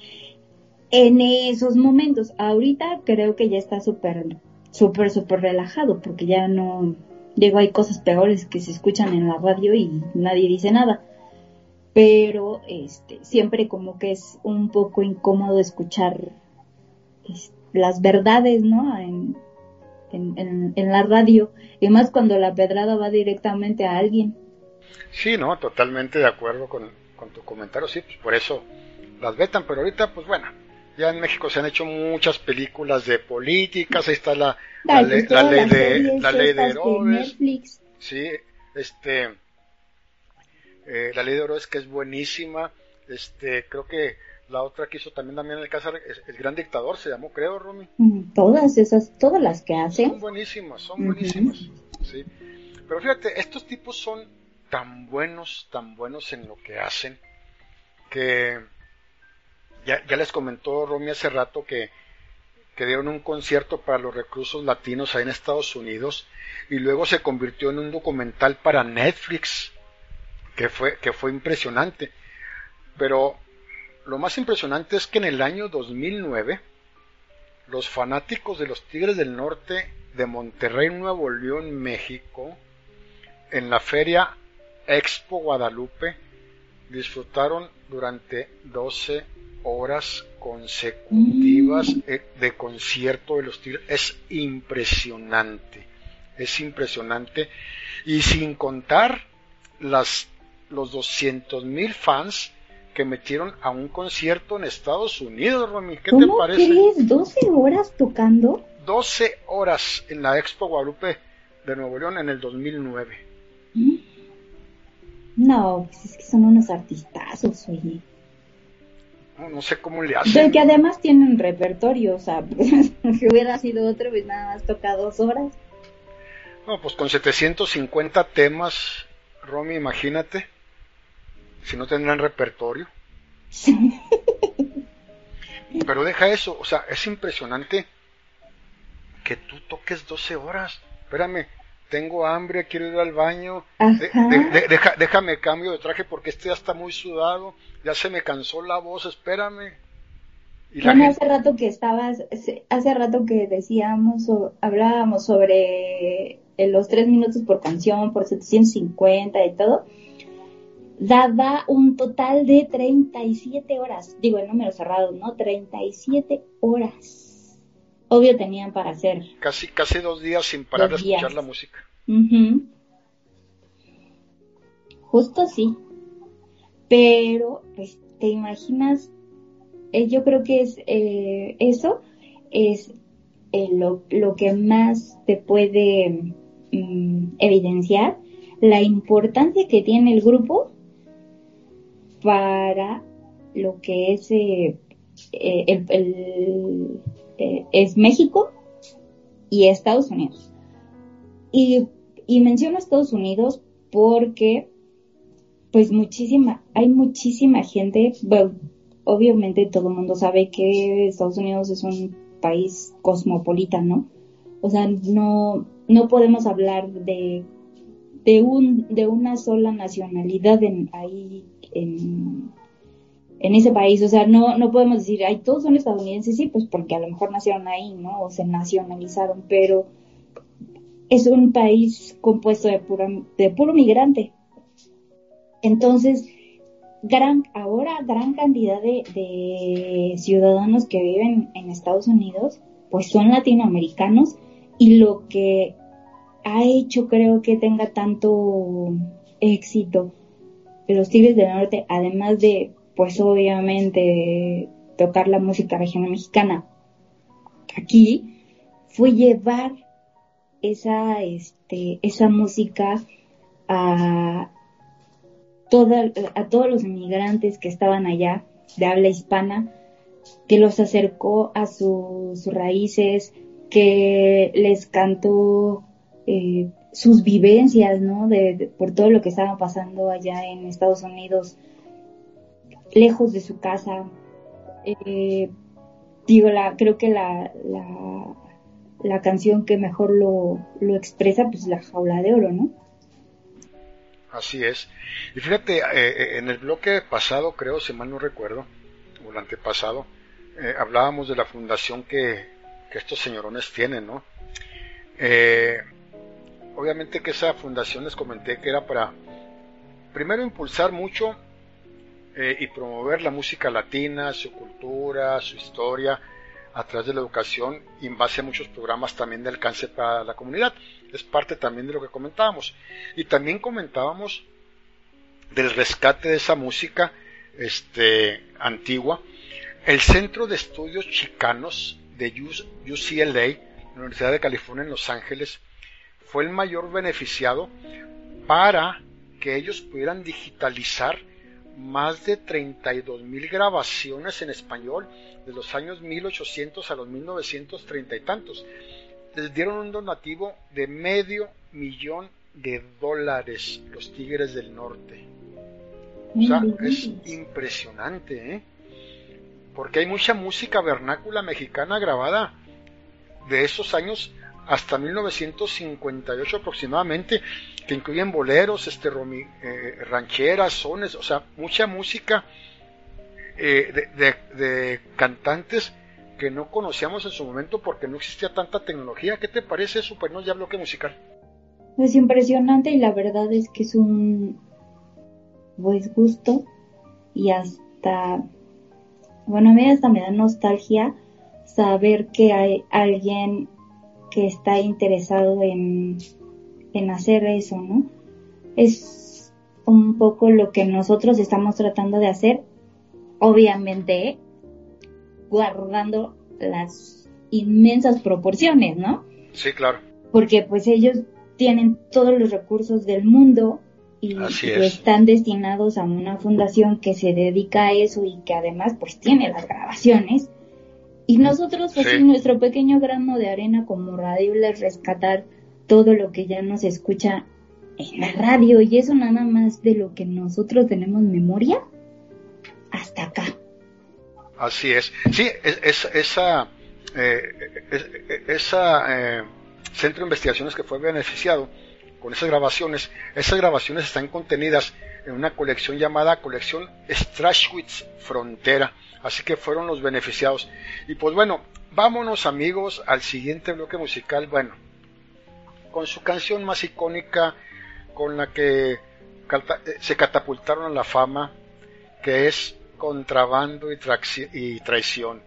en esos momentos. Ahorita creo que ya está súper, súper, súper relajado porque ya no, digo, hay cosas peores que se escuchan en la radio y nadie dice nada. Pero este, siempre como que es un poco incómodo escuchar este, las verdades, ¿no? En, en, en, la radio, y más cuando la pedrada va directamente a alguien. Sí, no, totalmente de acuerdo con, con tu comentario, sí, pues por eso las vetan, pero ahorita, pues bueno, ya en México se han hecho muchas películas de políticas, ahí está la, la, pues la ley de la ley de Herodes, sí, este, eh, la ley de que es buenísima, este, creo que la otra que hizo también también el caso el gran dictador se llamó creo Romy mm, todas esas todas las que hacen son buenísimas son buenísimas sí. Pero fíjate estos tipos son tan buenos tan buenos en lo que hacen que ya, ya les comentó Romy hace rato que, que dieron un concierto para los reclusos latinos ahí en Estados Unidos y luego se convirtió en un documental para Netflix que fue, que fue impresionante. Pero lo más impresionante es que en el año 2009 los fanáticos de los Tigres del Norte de Monterrey, Nuevo León, México, en la feria Expo Guadalupe, disfrutaron durante 12 horas consecutivas eh, de concierto de los Tigres. Es impresionante, es impresionante. Y sin contar las, los 200 mil fans que metieron a un concierto en Estados Unidos, Romy. ¿Qué te ¿Cómo parece? crees? ¿12 horas tocando? 12 horas en la Expo Guadalupe de Nuevo León en el 2009. No, pues es que son unos artistazos, oye. No, no sé cómo le Pero hacen. que además tienen repertorio, o sea, que hubiera sido otro, pues nada más toca dos horas. No, pues con 750 temas, Romy, imagínate. Si no tendrán repertorio. Pero deja eso, o sea, es impresionante que tú toques 12 horas. Espérame, tengo hambre, quiero ir al baño. De- Ajá. de- de- deja- déjame cambio de traje porque este ya está muy sudado. Ya se me cansó la voz, espérame. Y la Bueno, gente- hace rato que estabas, hace rato que decíamos o hablábamos sobre eh, los tres minutos por canción, por 750 y todo, daba un total de 37 horas. Digo, el número cerrado, ¿no? 37 horas. Obvio tenían para hacer. casi, casi dos días sin parar de escuchar la música. Ujú. Justo sí. Pero, pues, ¿te imaginas? Eh, yo creo que es eh, eso es eh, lo, lo que más te puede mm, evidenciar la importancia que tiene el grupo para lo que es eh, eh, el- eh, es México y Estados Unidos. Y, y menciono Estados Unidos porque, pues muchísima, hay muchísima gente, bueno, obviamente todo el mundo sabe que Estados Unidos es un país cosmopolita, ¿no? O sea, no, no podemos hablar de, de un, de una sola nacionalidad en, ahí en, ese país. O sea, no, no podemos decir, ay, todos son estadounidenses, sí, pues porque a lo mejor nacieron ahí, ¿no? O se nacionalizaron, pero es un país compuesto de puro, de puro migrante. Entonces, gran, ahora gran cantidad de ciudadanos que viven en Estados Unidos, pues son latinoamericanos y lo que ha hecho creo que tenga tanto éxito los Tigres del Norte, además de, pues obviamente, tocar la música regional mexicana aquí, fue llevar esa, este, esa música a, a todos los inmigrantes que estaban allá de habla hispana, que los acercó a sus raíces, que les cantó eh, sus vivencias, ¿no? De, por todo lo que estaba pasando allá en Estados Unidos, lejos de su casa. Eh, digo, la, creo que la, la, la canción que mejor lo, lo expresa, pues la jaula de oro, ¿no? Así es. Y fíjate, eh, eh, en el bloque pasado, creo, si mal no recuerdo, o el antepasado, eh, hablábamos de la fundación que, que estos señorones tienen, ¿no? Obviamente que esa fundación les comenté que era para, primero, impulsar mucho eh, y promover la música latina, su cultura, su historia, a través de la educación y en base a muchos programas también de alcance para la comunidad. Es parte también de lo que comentábamos. Y también comentábamos del rescate de esa música este, antigua. El Centro de Estudios Chicanos de UCLA, la Universidad de California en Los Ángeles, fue el mayor beneficiado para que ellos pudieran digitalizar más de 32 mil grabaciones en español de los años 1800 a los 1930 y tantos. Les dieron un donativo de medio millón de dólares los Tigres del Norte. O sea, es impresionante, ¿eh? Porque hay mucha música vernácula mexicana grabada de esos años hasta 1958 aproximadamente, que incluyen boleros, este, eh, rancheras, sones, o sea, mucha música eh, de, de- cantantes que no conocíamos en su momento porque no existía tanta tecnología. ¿Qué te parece eso? Pues no ya bloque musical. Es impresionante y la verdad es que es un pues gusto y hasta bueno a mí hasta me da nostalgia saber que hay alguien que está interesado en, en hacer eso, ¿no? Es un poco lo que nosotros estamos tratando de hacer, obviamente guardando las inmensas proporciones, ¿no? Sí, claro. porque pues ellos tienen todos los recursos del mundo y, y es. están destinados a una fundación que se dedica a eso y que además pues tiene las grabaciones y nosotros pues Sí. en nuestro pequeño grano de arena como radio es rescatar todo lo que ya nos escucha en la radio y eso nada más de lo que nosotros tenemos memoria hasta acá. Así es. Sí, es, es- esa, eh, es- esa eh, centro de investigaciones que fue beneficiado con esas grabaciones, esas grabaciones están contenidas en una colección llamada colección Strashwitz Frontera. Así que fueron los beneficiados. Y pues bueno, vámonos amigos al siguiente bloque musical. Bueno, con su canción más icónica, con la que eh, se catapultaron a la fama, que es contrabando y, traición.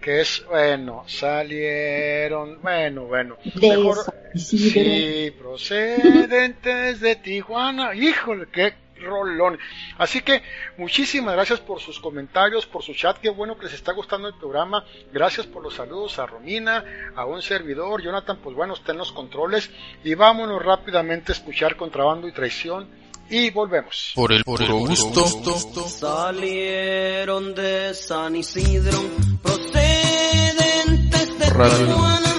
Que es, bueno, salieron, bueno, bueno. De Mejor- sí, procedentes de Tijuana. Híjole, qué rolón. Así que muchísimas gracias por sus comentarios, por su chat. Qué bueno que les está gustando el programa. Gracias por los saludos a Romina, a un servidor. Jonathan, pues bueno, está en los controles. Y vámonos rápidamente a escuchar contrabando y traición. Y volvemos. Por el puro gusto. Salieron de San Isidro, procedentes de Radio.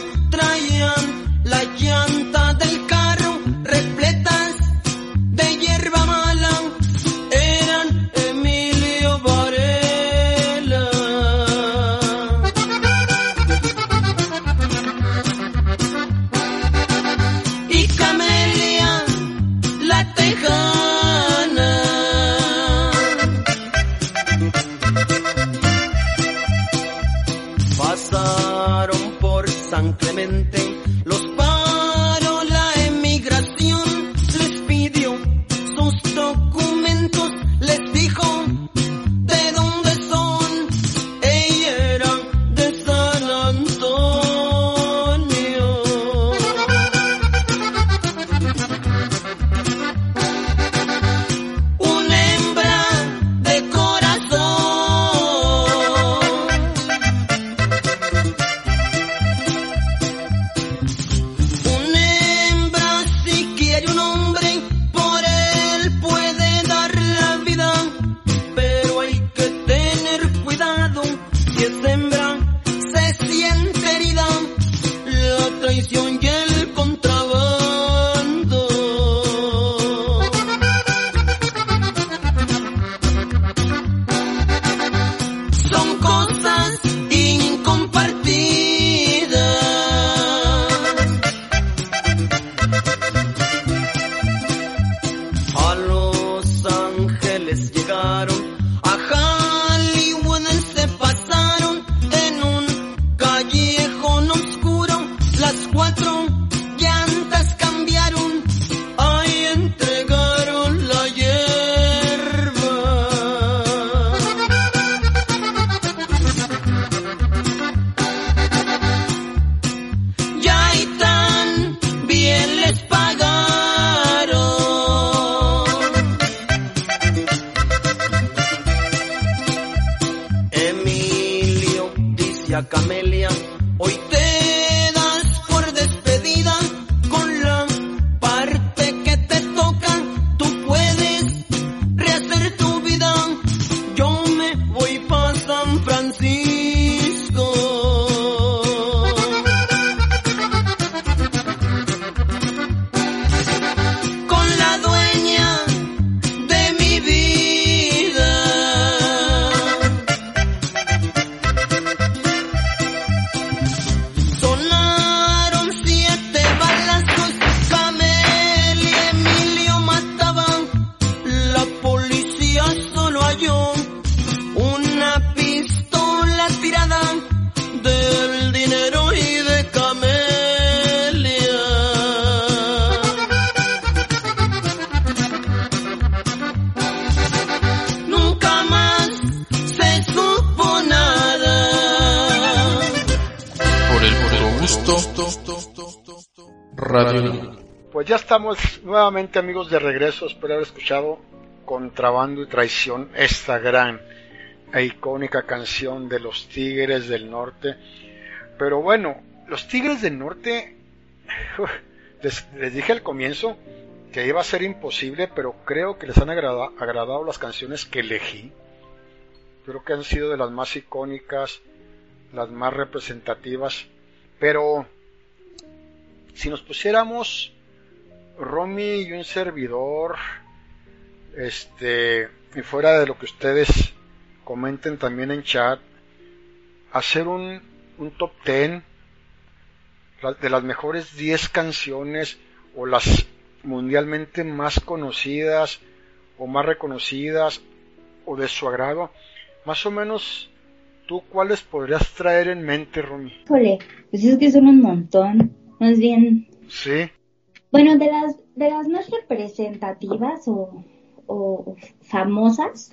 Amigos de regreso, espero haber escuchado Contrabando y Traición, esta gran e icónica canción de los Tigres del Norte. Pero bueno, los Tigres del Norte, les, dije al comienzo que iba a ser imposible, pero creo que les han agrada- agradado las canciones que elegí. Creo que han sido de las más icónicas, las más representativas. Pero si nos pusiéramos Romy y un servidor, este, y fuera de lo que ustedes comenten también en chat, hacer un, un top 10 la- de las mejores 10 canciones o las mundialmente más conocidas o más reconocidas o de su agrado, más o menos tú cuáles podrías traer en mente, Romy. Híjole, pues es que son un montón. Más bien, Sí, bueno, de las, de las más representativas o, o famosas,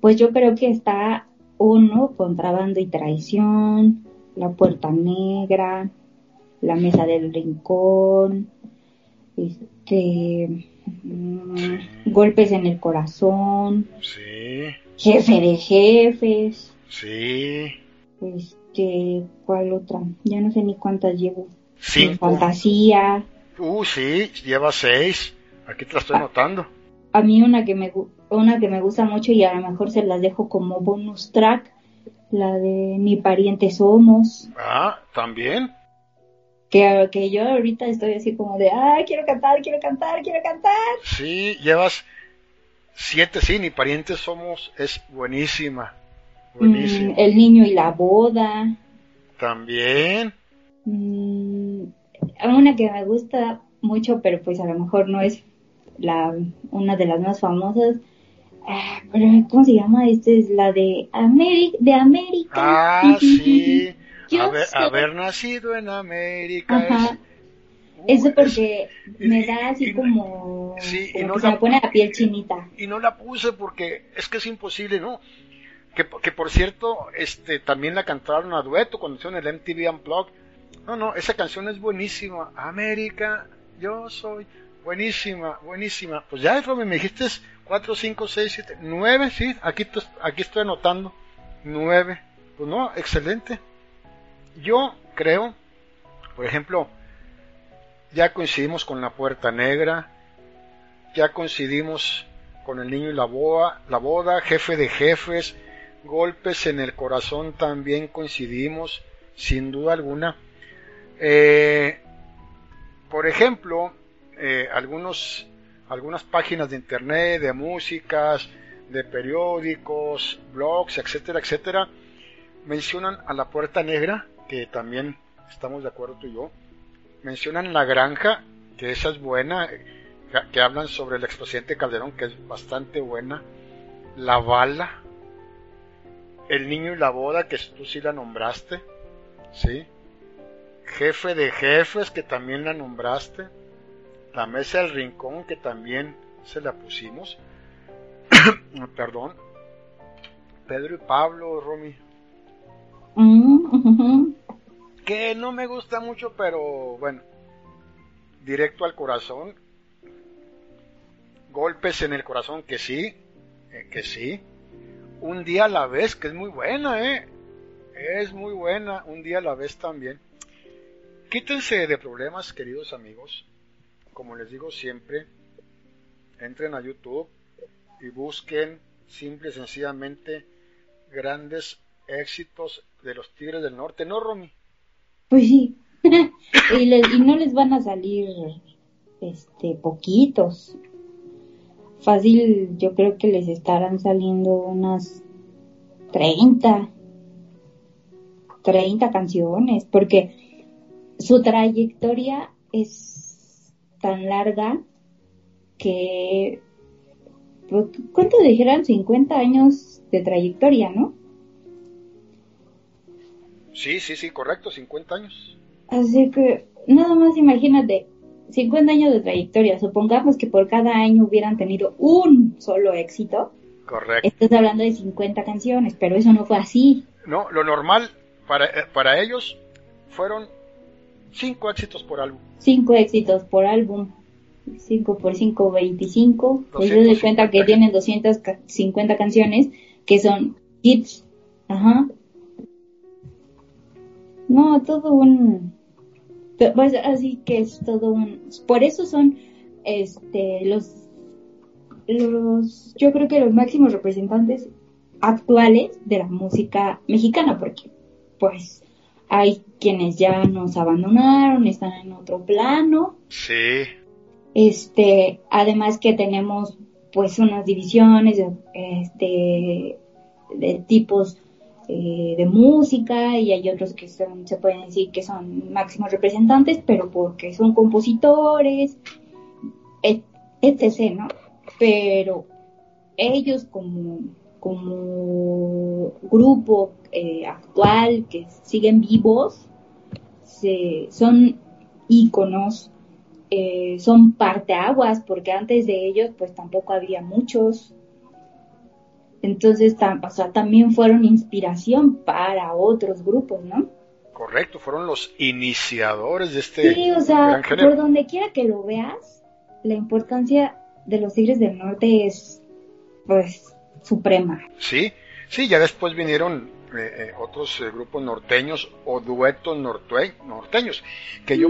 pues yo creo que está uno, Contrabando y Traición, La Puerta Negra, La Mesa del Rincón, este, mm, Golpes en el Corazón, sí, Jefe de Jefes, sí. este, ¿cuál otra? Ya no sé ni cuántas llevo. Cinco. Fantasía. Uh, sí, lleva seis. Aquí te la estoy notando. A mí una que me una que me gusta mucho y a lo mejor se las dejo como bonus track, la de Ni parientes somos, Ah, también. que, que yo ahorita estoy así como de, ay, quiero cantar, quiero cantar, quiero cantar. Sí, llevas siete, sí, ni parientes somos. Es buenísima. Buenísima. Mm, el niño y la boda. También. Mm, una que me gusta mucho, pero pues a lo mejor no es la una de las más famosas. Ah, pero ¿cómo se llama? Esta es la de América, de América. Ah, sí. Haber, haber nacido en América Ajá. es... Eso porque y- me y- da así y- como, sí, y como no que se la- me pone la piel chinita. y no la puse porque es que es imposible, ¿no? Que, que por cierto, este también la cantaron a dueto cuando hicieron el MTV Unplugged. No, no, esa canción es buenísima. América, yo soy buenísima, buenísima. Pues ya, Robin, me dijiste 4, 5, 6, 7, 9, sí, aquí, aquí estoy anotando. 9. Pues no, excelente. Yo creo, por ejemplo, ya coincidimos con la Puerta Negra, ya coincidimos con el niño y la boda, la boda, jefe de jefes, golpes en el corazón también coincidimos, sin duda alguna. Eh, por ejemplo, eh, algunos, algunas páginas de internet, de músicas, de periódicos, blogs, etcétera, etcétera, mencionan a la Puerta Negra, que también estamos de acuerdo tú y yo, mencionan la granja, que esa es buena, que hablan sobre el expresidente Calderón, que es bastante buena, la bala, el niño y la boda, que tú sí la nombraste, ¿sí? Jefe de jefes, que también la nombraste, la mesa del rincón, que también se la pusimos, perdón, Pedro y Pablo, Romy, Mm, ujú. que no me gusta mucho, pero bueno, directo al corazón, golpes en el corazón, que sí, eh, que sí, un día a la vez, que es muy buena, eh, es muy buena, un día a la vez también. Quítense de problemas, queridos amigos, como les digo siempre, entren a YouTube y busquen simple y sencillamente grandes éxitos de los Tigres del Norte, ¿no, Romy? Pues sí. y, y no les van a salir este poquitos. Fácil, yo creo que les estarán saliendo unas 30 30 canciones, porque su trayectoria es tan larga que pues, ¿cuánto dijeron? 50 años de trayectoria, ¿no? Sí, sí, sí, correcto, 50 años. Así que, nada más imagínate, 50 años de trayectoria, supongamos que por cada año hubieran tenido un solo éxito, Correcto. estás hablando de 50 canciones, pero eso no fue así. No, lo normal para, eh, para ellos fueron Cinco éxitos por álbum. Cinco éxitos por álbum. 5 por 5, 25. Pues de cuenta que tienen 250 canciones que son hits. Ajá. No, todo un... Pues así que es todo un... Por eso son este los los yo creo que los máximos representantes actuales de la música mexicana porque pues hay quienes ya nos abandonaron, están en otro plano. Sí. Este, además que tenemos pues unas divisiones de, este, de tipos eh, de música y hay otros que son, se pueden decir que son máximos representantes, pero porque son compositores, etc., ¿no? Pero ellos como, como grupo eh, actual que siguen vivos, se, son íconos, eh, son parteaguas, porque antes de ellos pues tampoco había muchos. Entonces, o sea, también fueron inspiración para otros grupos, ¿no? Correcto, fueron los iniciadores de este. Sí, o sea, por donde quiera que lo veas, la importancia de los Tigres del Norte es, pues, suprema. Sí, sí, ya después vinieron eh, eh, otros eh, grupos norteños o duetos norteños, que yo,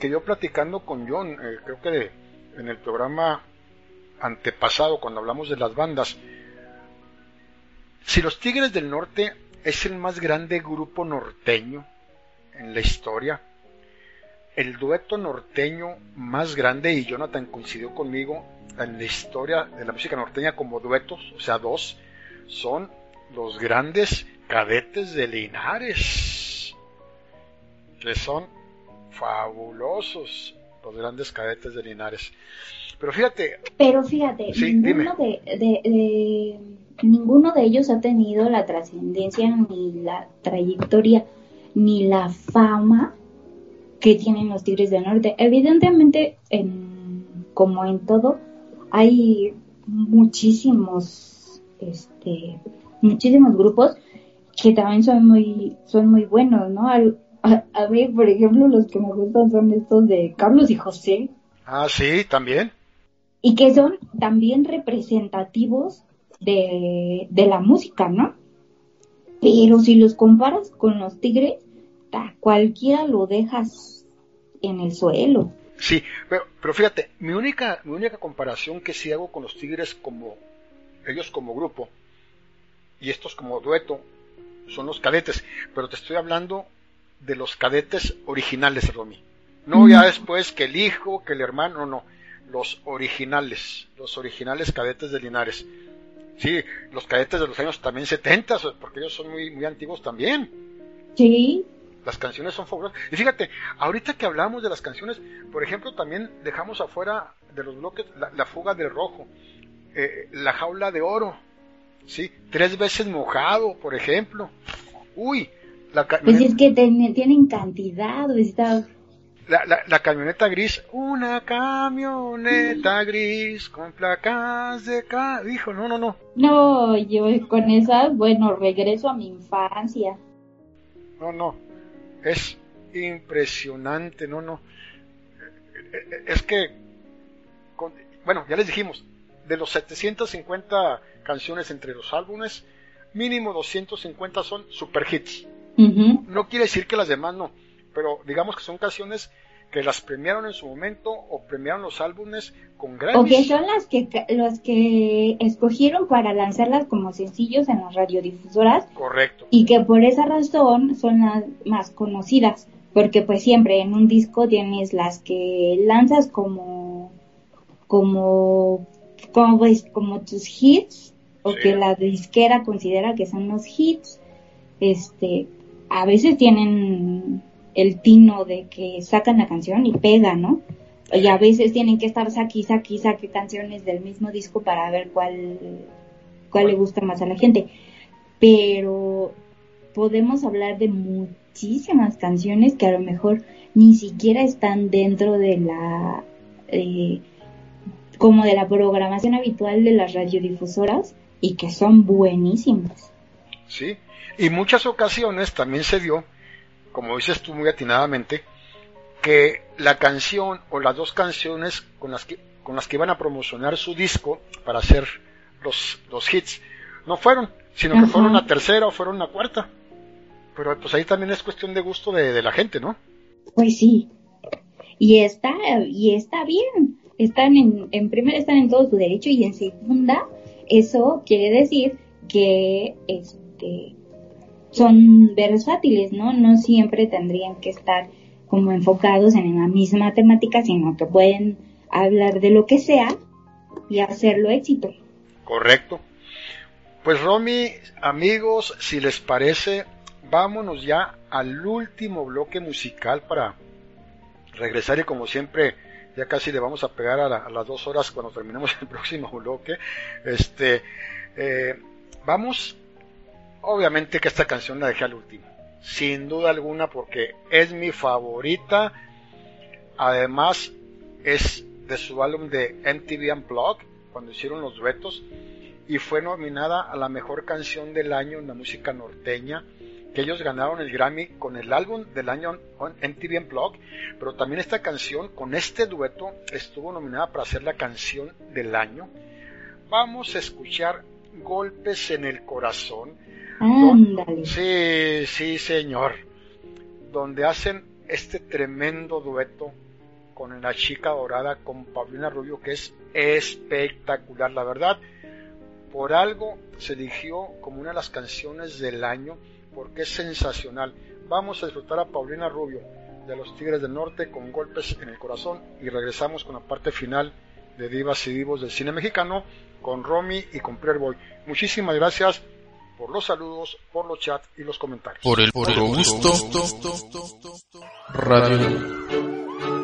que yo platicando con John, creo que en el programa antepasado, cuando hablamos de las bandas, si los Tigres del Norte es el más grande grupo norteño en la historia, el dueto norteño más grande, y Jonathan coincidió conmigo, en la historia de la música norteña como duetos, o sea, dos, son los grandes cadetes de Linares, que son fabulosos los grandes cadetes de Linares. Pero fíjate. Pero fíjate, ninguno, de, ninguno de ellos ha tenido la trascendencia, ni la trayectoria, ni la fama que tienen los Tigres del Norte. Evidentemente, en, como en todo, hay muchísimos, este, muchísimos grupos que también son muy, son muy buenos, ¿no? A, ver, por ejemplo, los que me gustan son estos de Carlos y José. Ah, sí, también. Y que son también representativos de, de la música, ¿no? Pero si los comparas con los tigres, a cualquiera lo dejas en el suelo. Sí, pero, pero fíjate, mi única, mi única comparación que sí hago con los tigres como ellos como grupo y estos como dueto son los cadetes, pero te estoy hablando de los cadetes originales, Romy. No ya después que el hijo, que el hermano, no, los originales, los originales cadetes de Linares. Sí, los cadetes de los años también 70, porque ellos son muy, muy antiguos también. Sí. Las canciones son fabulosas. Y fíjate, ahorita que hablamos de las canciones, por ejemplo, también dejamos afuera de los bloques la, fuga del rojo, eh, la jaula de oro, ¿sí? Tres veces mojado, por ejemplo. Uy, la Pues es que tienen cantidad, está... La, la, la, camioneta gris, una camioneta gris con placas de ca... Dijo, no, no, no. No, yo con esas, bueno, regreso a mi infancia. No, no, es impresionante, no, no. Es que, bueno, ya les dijimos, de los 750 canciones entre los álbumes, mínimo 250 son super hits. No quiere decir que las demás no, pero digamos que son canciones que las premiaron en su momento o premiaron los álbumes con grandes. O que son las que, las que escogieron para lanzarlas como sencillos en las radiodifusoras. Correcto. Y que por esa razón son las más conocidas. Porque pues siempre en un disco tienes las que lanzas como, como, como, como tus hits o que la disquera considera que son los hits, este, a veces tienen el tino de que sacan la canción y pega, ¿no? Y a veces tienen que estar saque, saque, saque canciones del mismo disco para ver cuál, cuál le gusta más a la gente. Pero podemos hablar de muchísimas canciones que a lo mejor ni siquiera están dentro de la, eh, como de la programación habitual de las radiodifusoras y que son buenísimas. Sí, y muchas ocasiones también se dio, como dices tú muy atinadamente, que la canción o las dos canciones con las que, con las que iban a promocionar su disco para hacer los, los hits no fueron, sino que fueron una tercera o fueron una cuarta. Pero pues ahí también es cuestión de gusto de, de la gente, ¿no? Pues sí. Y está, y está bien. Están en, en primera están en todo su derecho y en segunda, eso quiere decir que este son versátiles, ¿no? No siempre tendrían que estar como enfocados en la misma temática, sino que pueden hablar de lo que sea y hacerlo éxito. Correcto. Pues Romy, amigos, si les parece, vámonos ya al último bloque musical para regresar y como siempre ya casi le vamos a pegar a, la- a las dos horas cuando terminemos el próximo bloque. Este, eh, vamos, obviamente que esta canción la dejé al último, sin duda alguna porque es mi favorita. Además es de su álbum de MTV Unplugged cuando hicieron los duetos y fue nominada a la mejor canción del año en la música norteña que ellos ganaron el Grammy con el álbum del año MTV Unplugged, pero también esta canción con este dueto estuvo nominada para ser la canción del año. Vamos a escuchar Golpes en el Corazón. Ándale. Sí, sí, señor. Donde hacen este tremendo dueto con la chica dorada, con Paulina Rubio, que es espectacular, la verdad. Por algo se eligió como una de las canciones del año, porque es sensacional. Vamos a disfrutar a Paulina Rubio de los Tigres del Norte con golpes en el corazón y regresamos con la parte final de Divas y Divos del cine mexicano con Romy y con Boy. Muchísimas gracias por los saludos, por los chats y los comentarios. Por el puro gusto. Radio.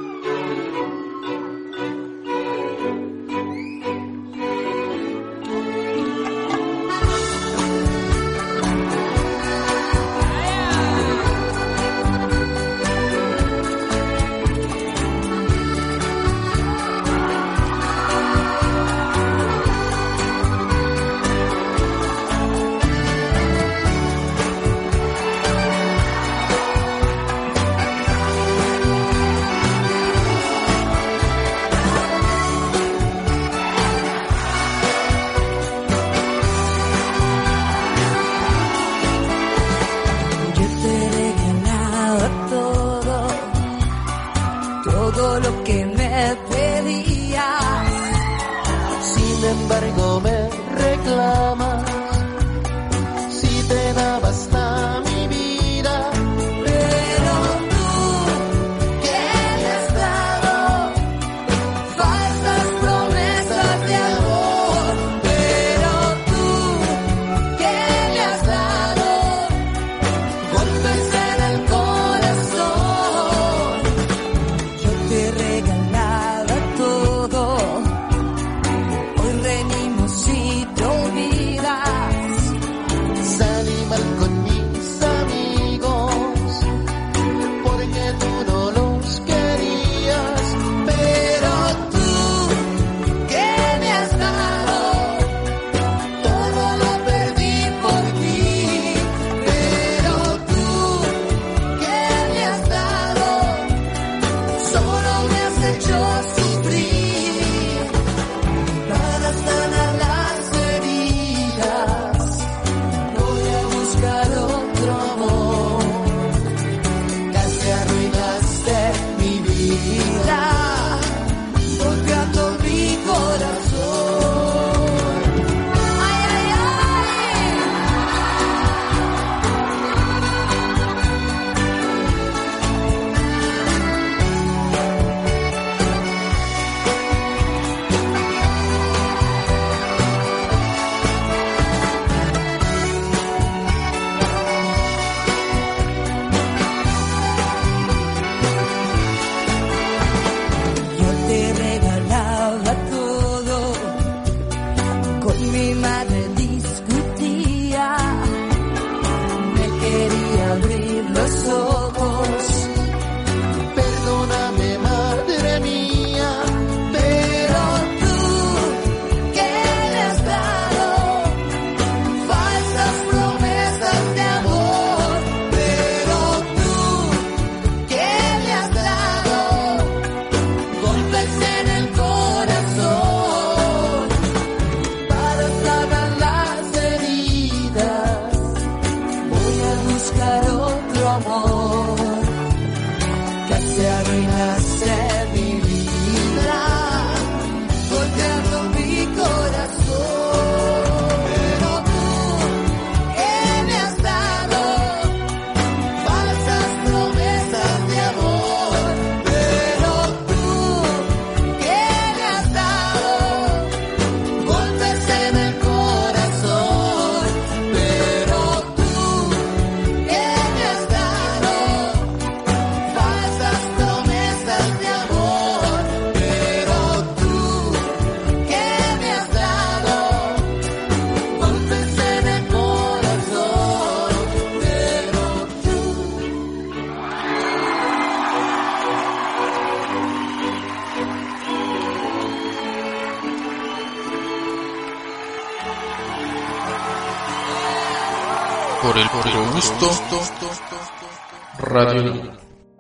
Radio.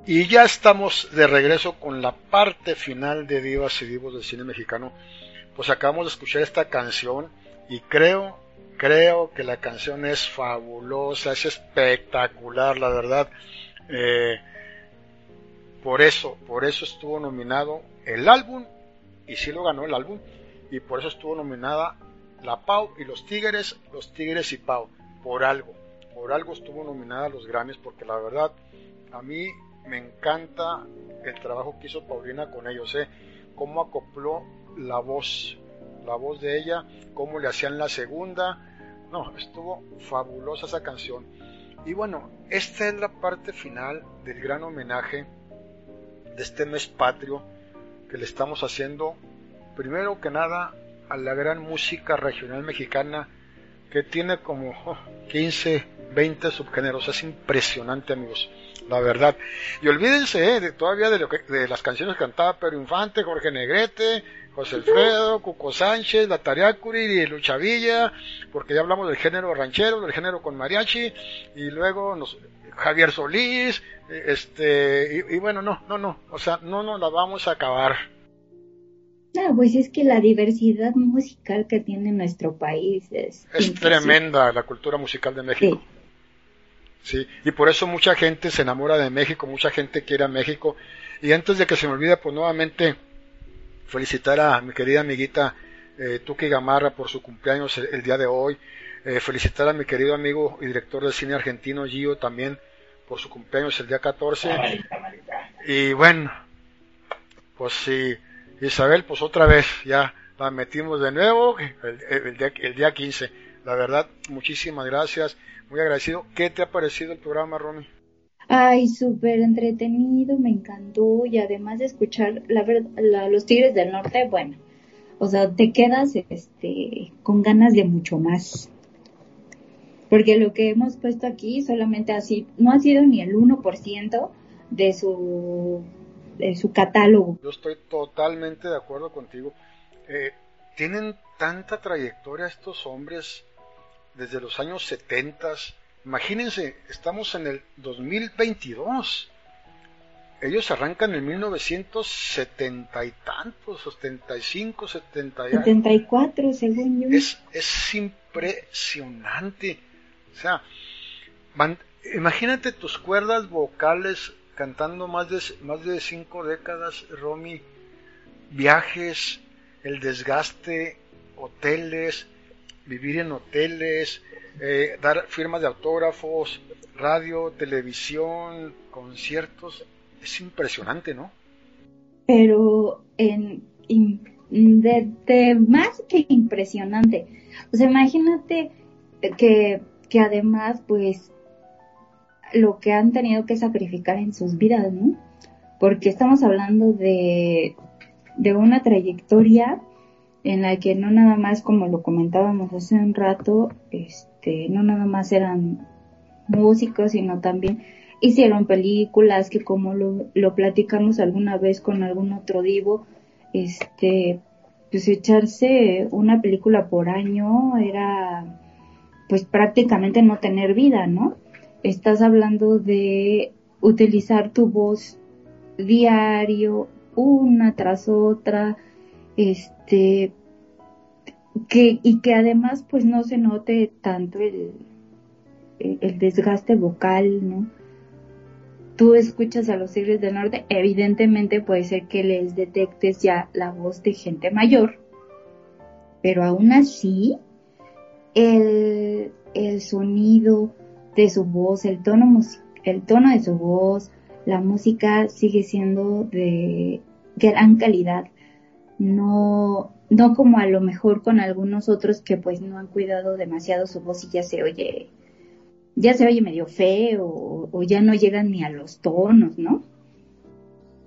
Y ya estamos de regreso con la parte final de Divas y Divos del cine mexicano. Pues acabamos de escuchar esta canción y creo, creo que la canción es fabulosa, es espectacular, la verdad. Eh, por eso, por eso estuvo nominado el álbum y sí lo ganó el álbum y por eso estuvo nominada la Pau y los Tigres, los Tigres y Pau, por algo, por algo estuvo nominada a los Grammys porque la verdad a mí me encanta el trabajo que hizo Paulina con ellos, ¿eh? cómo acopló la voz, la voz de ella, cómo le hacían la segunda, no, estuvo fabulosa esa canción. Y bueno, esta es la parte final del gran homenaje de este mes patrio que le estamos haciendo, primero que nada, a la gran música regional mexicana que tiene como oh, 15, 20 subgéneros. Es impresionante, amigos, la verdad. Y olvídense eh, de, todavía de, lo que, de las canciones que cantaba Pedro Infante, Jorge Negrete, José Alfredo, Cuco Sánchez, La Tariacuri y Lucha Villa, porque ya hablamos del género ranchero, del género con mariachi, y luego nos, Javier Solís, este, y, y bueno, no, no, no, o sea, no nos la vamos a acabar. No, pues es que la diversidad musical que tiene nuestro país es... Es tremenda la cultura musical de México. Sí, y por eso mucha gente se enamora de México, mucha gente quiere a México. Y antes de que se me olvide, pues nuevamente felicitar a mi querida amiguita eh, Tuki Gamarra por su cumpleaños el, el día de hoy. Eh, felicitar a mi querido amigo y director del cine argentino Gio también por su cumpleaños el día 14. Y bueno, pues sí, Isabel, pues otra vez ya la metimos de nuevo el, el- el día, el día 15. La verdad, muchísimas gracias, muy agradecido. ¿Qué te ha parecido el programa, Romy? Ay, súper entretenido, me encantó y además de escuchar la verdad, la- los Tigres del Norte, bueno, o sea, te quedas este con ganas de mucho más. Porque lo que hemos puesto aquí solamente así no ha sido ni el 1% de su de su catálogo. Yo estoy totalmente de acuerdo contigo. Eh, tienen tanta trayectoria estos hombres desde los años 70. Imagínense, estamos en el 2022. Ellos arrancan en 1970 y tantos, 75, 70 y algo. 74, según yo. Es, es impresionante. O sea, man- imagínate tus cuerdas vocales cantando más de, más de cinco décadas, Romy. Viajes, el desgaste, hoteles, vivir en hoteles, eh, dar firmas de autógrafos, radio, televisión, conciertos. Es impresionante, ¿no? pero en, de, de más que impresionante. O sea, imagínate que, que además, pues, lo que han tenido que sacrificar en sus vidas, ¿no? Porque estamos hablando de, de una trayectoria en la que no nada más, como lo comentábamos hace un rato, este, no nada más eran músicos, sino también hicieron películas que como lo, lo platicamos alguna vez con algún otro divo, este, pues echarse una película por año era pues prácticamente no tener vida, ¿no? Estás hablando de utilizar tu voz diario, una tras otra, este, que, y que además pues no se note tanto el, el, el desgaste vocal, ¿no? Tú escuchas a los Tigres del Norte, evidentemente puede ser que les detectes ya la voz de gente mayor, pero aún así, el, el sonido de su voz, el tono, el tono de su voz, la música sigue siendo de gran calidad. No, no como a lo mejor con algunos otros que pues no han cuidado demasiado su voz y ya se oye, ya se oye medio feo o, ya no llegan ni a los tonos, ¿no?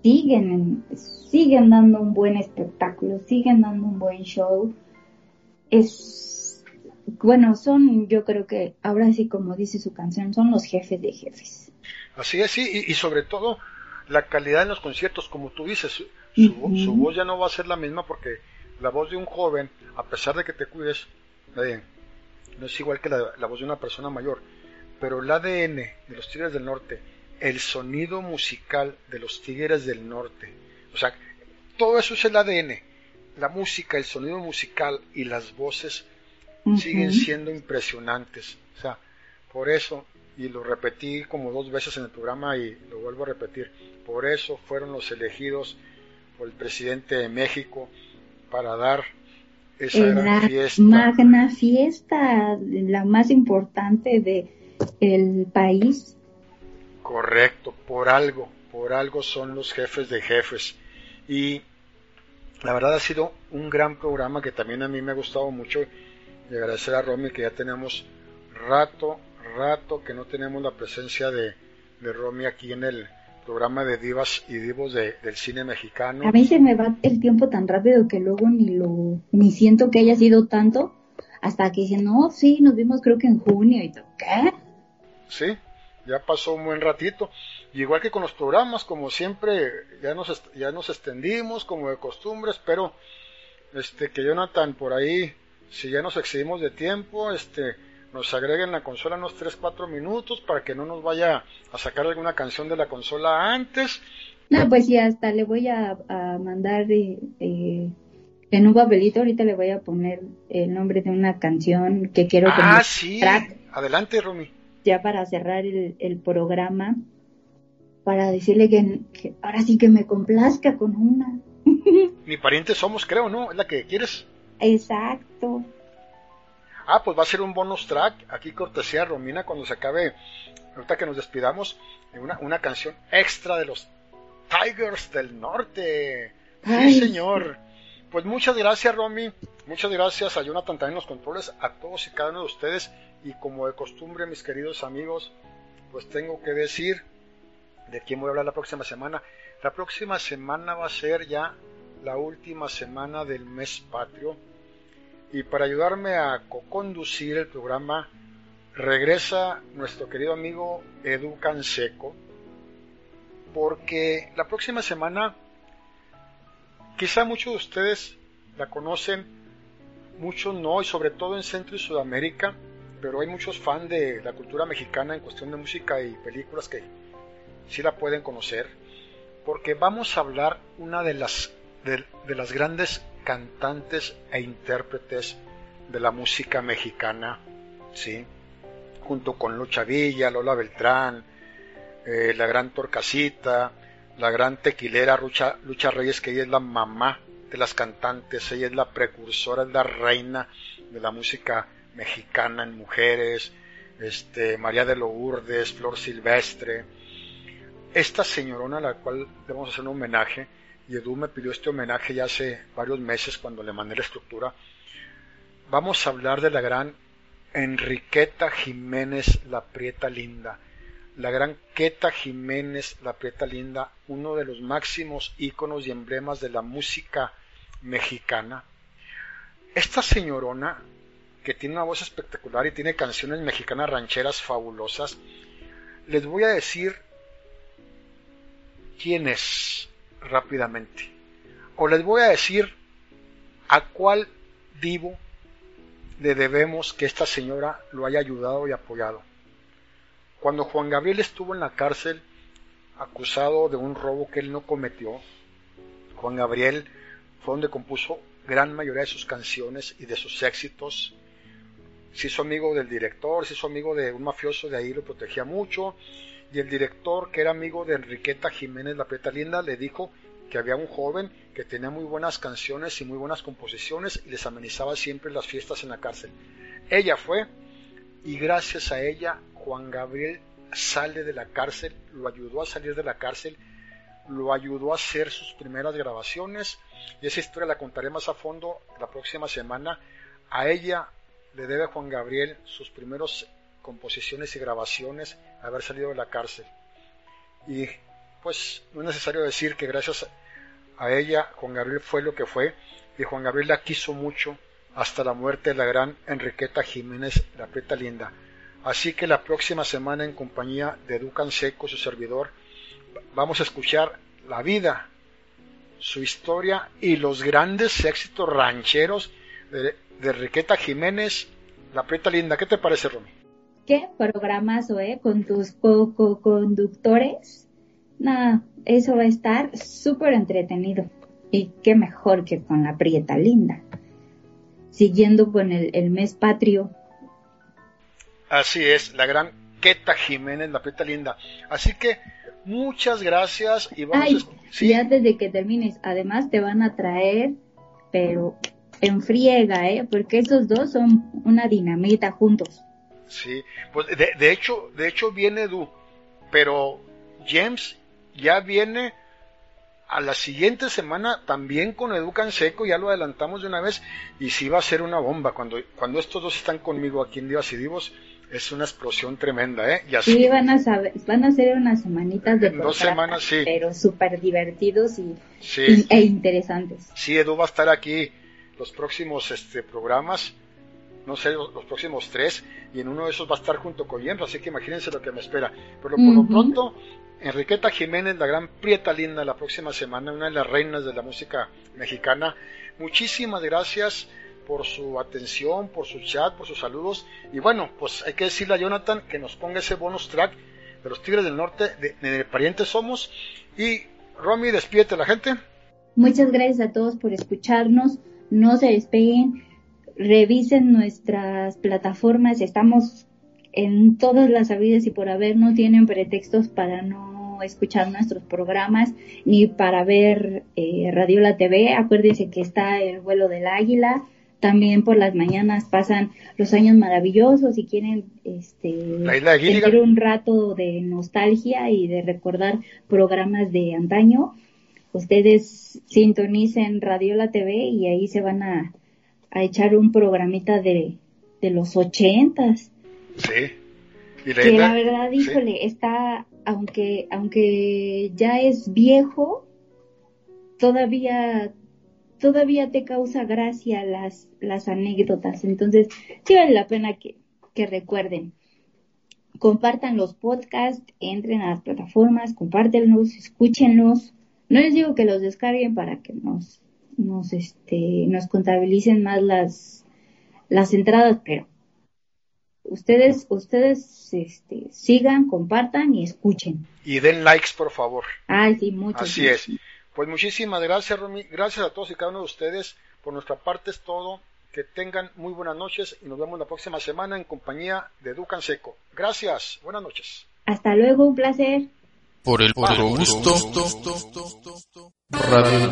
Siguen, siguen dando un buen espectáculo, siguen dando un buen show. Es, bueno, son, yo creo que ahora sí como dice su canción, son los jefes de jefes. Así es, sí, y, y sobre todo la calidad en los conciertos, como tú dices, su, voz ya no va a ser la misma porque la voz de un joven, a pesar de que te cuides, eh, no es igual que la, la voz de una persona mayor. pero el ADN de los Tigres del Norte, el sonido musical de los Tigres del Norte, o sea, todo eso es el ADN, la música, el sonido musical y las voces siguen siendo impresionantes. O sea, por eso, y lo repetí como dos veces en el programa y lo vuelvo a repetir, por eso fueron los elegidos por el presidente de México para dar esa gran fiesta. magna fiesta, la más importante de el país. Correcto, por algo, por algo son los jefes de jefes. Y la verdad ha sido un gran programa que también a mí me ha gustado mucho. Y agradecer a Romy que ya tenemos rato, rato que no tenemos la presencia de, de Romy aquí en el programa de divas y divos de- del cine mexicano. A mí se me va el tiempo tan rápido que luego ni lo, ni siento que haya sido tanto, hasta que dije, no, sí, nos vimos creo que en junio y todo, ¿qué? Sí, ya pasó un buen ratito. Y igual que con los programas, como siempre, ya nos, ya nos extendimos como de costumbre. Espero este, que Jonathan por ahí, si ya nos excedimos de tiempo, este, nos agreguen la consola unos 3-4 minutos para que no nos vaya a sacar alguna canción de la consola antes. No, pues sí, hasta le voy a, a mandar eh, eh, en un papelito, ahorita le voy a poner el nombre de una canción que quiero como Ah, sí. track Adelante, Romy. ya para cerrar el, el programa, para decirle que, que ahora sí que me complazca con una. Mi pariente somos, creo, ¿no? ¿Es la que quieres? Exacto. Ah, pues va a ser un bonus track. Aquí cortesía Romina cuando se acabe, ahorita que nos despidamos, una, una canción extra de los Tigers del Norte. Sí, señor. Pues muchas gracias, Romy. Muchas gracias a Jonathan también en los controles, a todos y cada uno de ustedes. Y como de costumbre, mis queridos amigos, pues tengo que decir de quién voy a hablar la próxima semana. La próxima semana va a ser ya la última semana del mes patrio. Y para ayudarme a co-conducir el programa, regresa nuestro querido amigo Edu Canseco, porque la próxima semana, quizá muchos de ustedes la conocen, muchos no, y sobre todo en Centro y Sudamérica, pero hay muchos fans de la cultura mexicana en cuestión de música y películas que sí la pueden conocer, porque vamos a hablar una de las, de, de las grandes cantantes e intérpretes de la música mexicana, ¿sí? junto con Lucha Villa, Lola Beltrán, eh, la gran Torcasita, la gran tequilera Lucha, Reyes, que ella es la mamá de las cantantes, ella es la precursora, es la reina de la música mexicana en mujeres, este, María de Lourdes, Flor Silvestre, esta señorona a la cual debemos hacer un homenaje, y Edu me pidió este homenaje ya hace varios meses cuando le mandé la estructura, vamos a hablar de la gran Enriqueta Jiménez La Prieta Linda. La gran Queta Jiménez La Prieta Linda, uno de los máximos íconos y emblemas de la música mexicana. Esta señorona, que tiene una voz espectacular y tiene canciones mexicanas rancheras fabulosas, les voy a decir quién es rápidamente. O les voy a decir a cuál divo le debemos que esta señora lo haya ayudado y apoyado. Cuando Juan Gabriel estuvo en la cárcel acusado de un robo que él no cometió, Juan Gabriel fue donde compuso gran mayoría de sus canciones y de sus éxitos. Se hizo amigo del director, se hizo amigo de un mafioso, de ahí lo protegía mucho. Y el director, que era amigo de Enriqueta Jiménez La Prieta Linda, le dijo que había un joven que tenía muy buenas canciones y muy buenas composiciones y les amenizaba siempre las fiestas en la cárcel. Ella fue y gracias a ella Juan Gabriel sale de la cárcel, lo ayudó a salir de la cárcel, lo ayudó a hacer sus primeras grabaciones y esa historia la contaré más a fondo la próxima semana. A ella le debe Juan Gabriel sus primeros composiciones y grabaciones haber salido de la cárcel. Y pues no es necesario decir que gracias a ella Juan Gabriel fue lo que fue y Juan Gabriel la quiso mucho hasta la muerte de la gran Enriqueta Jiménez La Prieta Linda. Así que la próxima semana en compañía de Ducan Seco, su servidor, vamos a escuchar la vida, su historia y los grandes éxitos rancheros de, de Enriqueta Jiménez La Prieta Linda. ¿Qué te parece, Romy? Qué programazo, ¿eh? Con tus co-conductores. Nada, eso va a estar súper entretenido. Y qué mejor que con la Prieta Linda. Siguiendo con el, el mes patrio. Así es, la gran Queta Jiménez, la Prieta Linda. Así que muchas gracias y vamos Ay, a... Sí, y antes de que termines, además te van a traer, pero en friega, ¿eh? Porque esos dos son una dinamita juntos. Sí. Pues de, de hecho, de hecho viene Edu, pero James ya viene a la siguiente semana también con Edu Canseco, ya lo adelantamos de una vez, y sí va a ser una bomba. Cuando, cuando estos dos están conmigo aquí en Divas y Divos, es una explosión tremenda, ¿eh? Y así, Sí, van a saber, van a ser unas semanitas de dos semanas, sí. pero súper divertidos y, sí, y- e interesantes. sí, Edu va a estar aquí los próximos este, programas, no sé, los, los próximos tres, y en uno de esos va a estar junto con James, así que imagínense lo que me espera. Pero por lo pronto, Enriqueta Jiménez, la gran Prieta Linda, la próxima semana, una de las reinas de la música mexicana. Muchísimas gracias por su atención, por su chat, por sus saludos. Y bueno, pues hay que decirle a Jonathan que nos ponga ese bonus track de los Tigres del Norte, de, de Parientes Somos. Y Romy, despídete la gente. Muchas gracias a todos por escucharnos. No se despeguen. Revisen nuestras plataformas. Estamos en todas las habidas y por haber. No tienen pretextos para no escuchar nuestros programas ni para ver eh, Radiola TV. Acuérdense que está el vuelo del águila. También por las mañanas pasan los años maravillosos y quieren este, La sentir un rato de nostalgia y de recordar programas de antaño ustedes sintonicen Radiola TV y ahí se van a, a echar un programita de, de los ochentas. Sí. Y la Que la verdad, sí. híjole, está, aunque, aunque ya es viejo, todavía, todavía te causa gracia las, las anécdotas. Entonces, sí vale la pena que, que recuerden. Compartan los podcasts, entren a las plataformas, compártenlos, escúchenlos. No les digo que los descarguen para que nos, nos, este, nos contabilicen más las, las entradas, pero ustedes, ustedes, este, sigan, compartan y escuchen. Y den likes, por favor. Ay, sí, muchos. Así es. Pues muchísimas gracias, Romy. Gracias a todos y cada uno de ustedes. Por nuestra parte es todo. Que tengan muy buenas noches y nos vemos la próxima semana en compañía de Ducan Seco. Gracias. Buenas noches. Hasta luego, un placer. Por el puro gusto. Radio.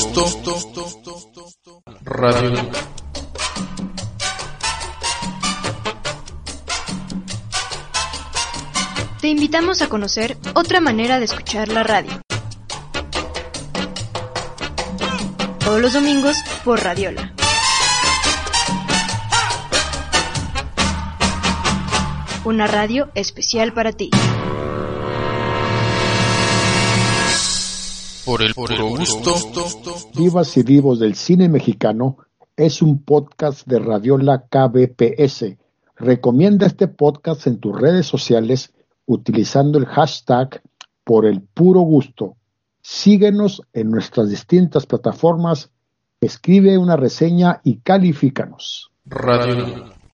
Gusto. Radio. Te invitamos a conocer otra manera de escuchar la radio. Todos los domingos por Radiola. Una radio especial para ti. Por el puro gusto. Vivas y vivos del cine mexicano es un podcast de Radiola KBPS. Recomienda este podcast en tus redes sociales utilizando el hashtag por el puro gusto. Síguenos en nuestras distintas plataformas, escribe una reseña y califícanos. Radio.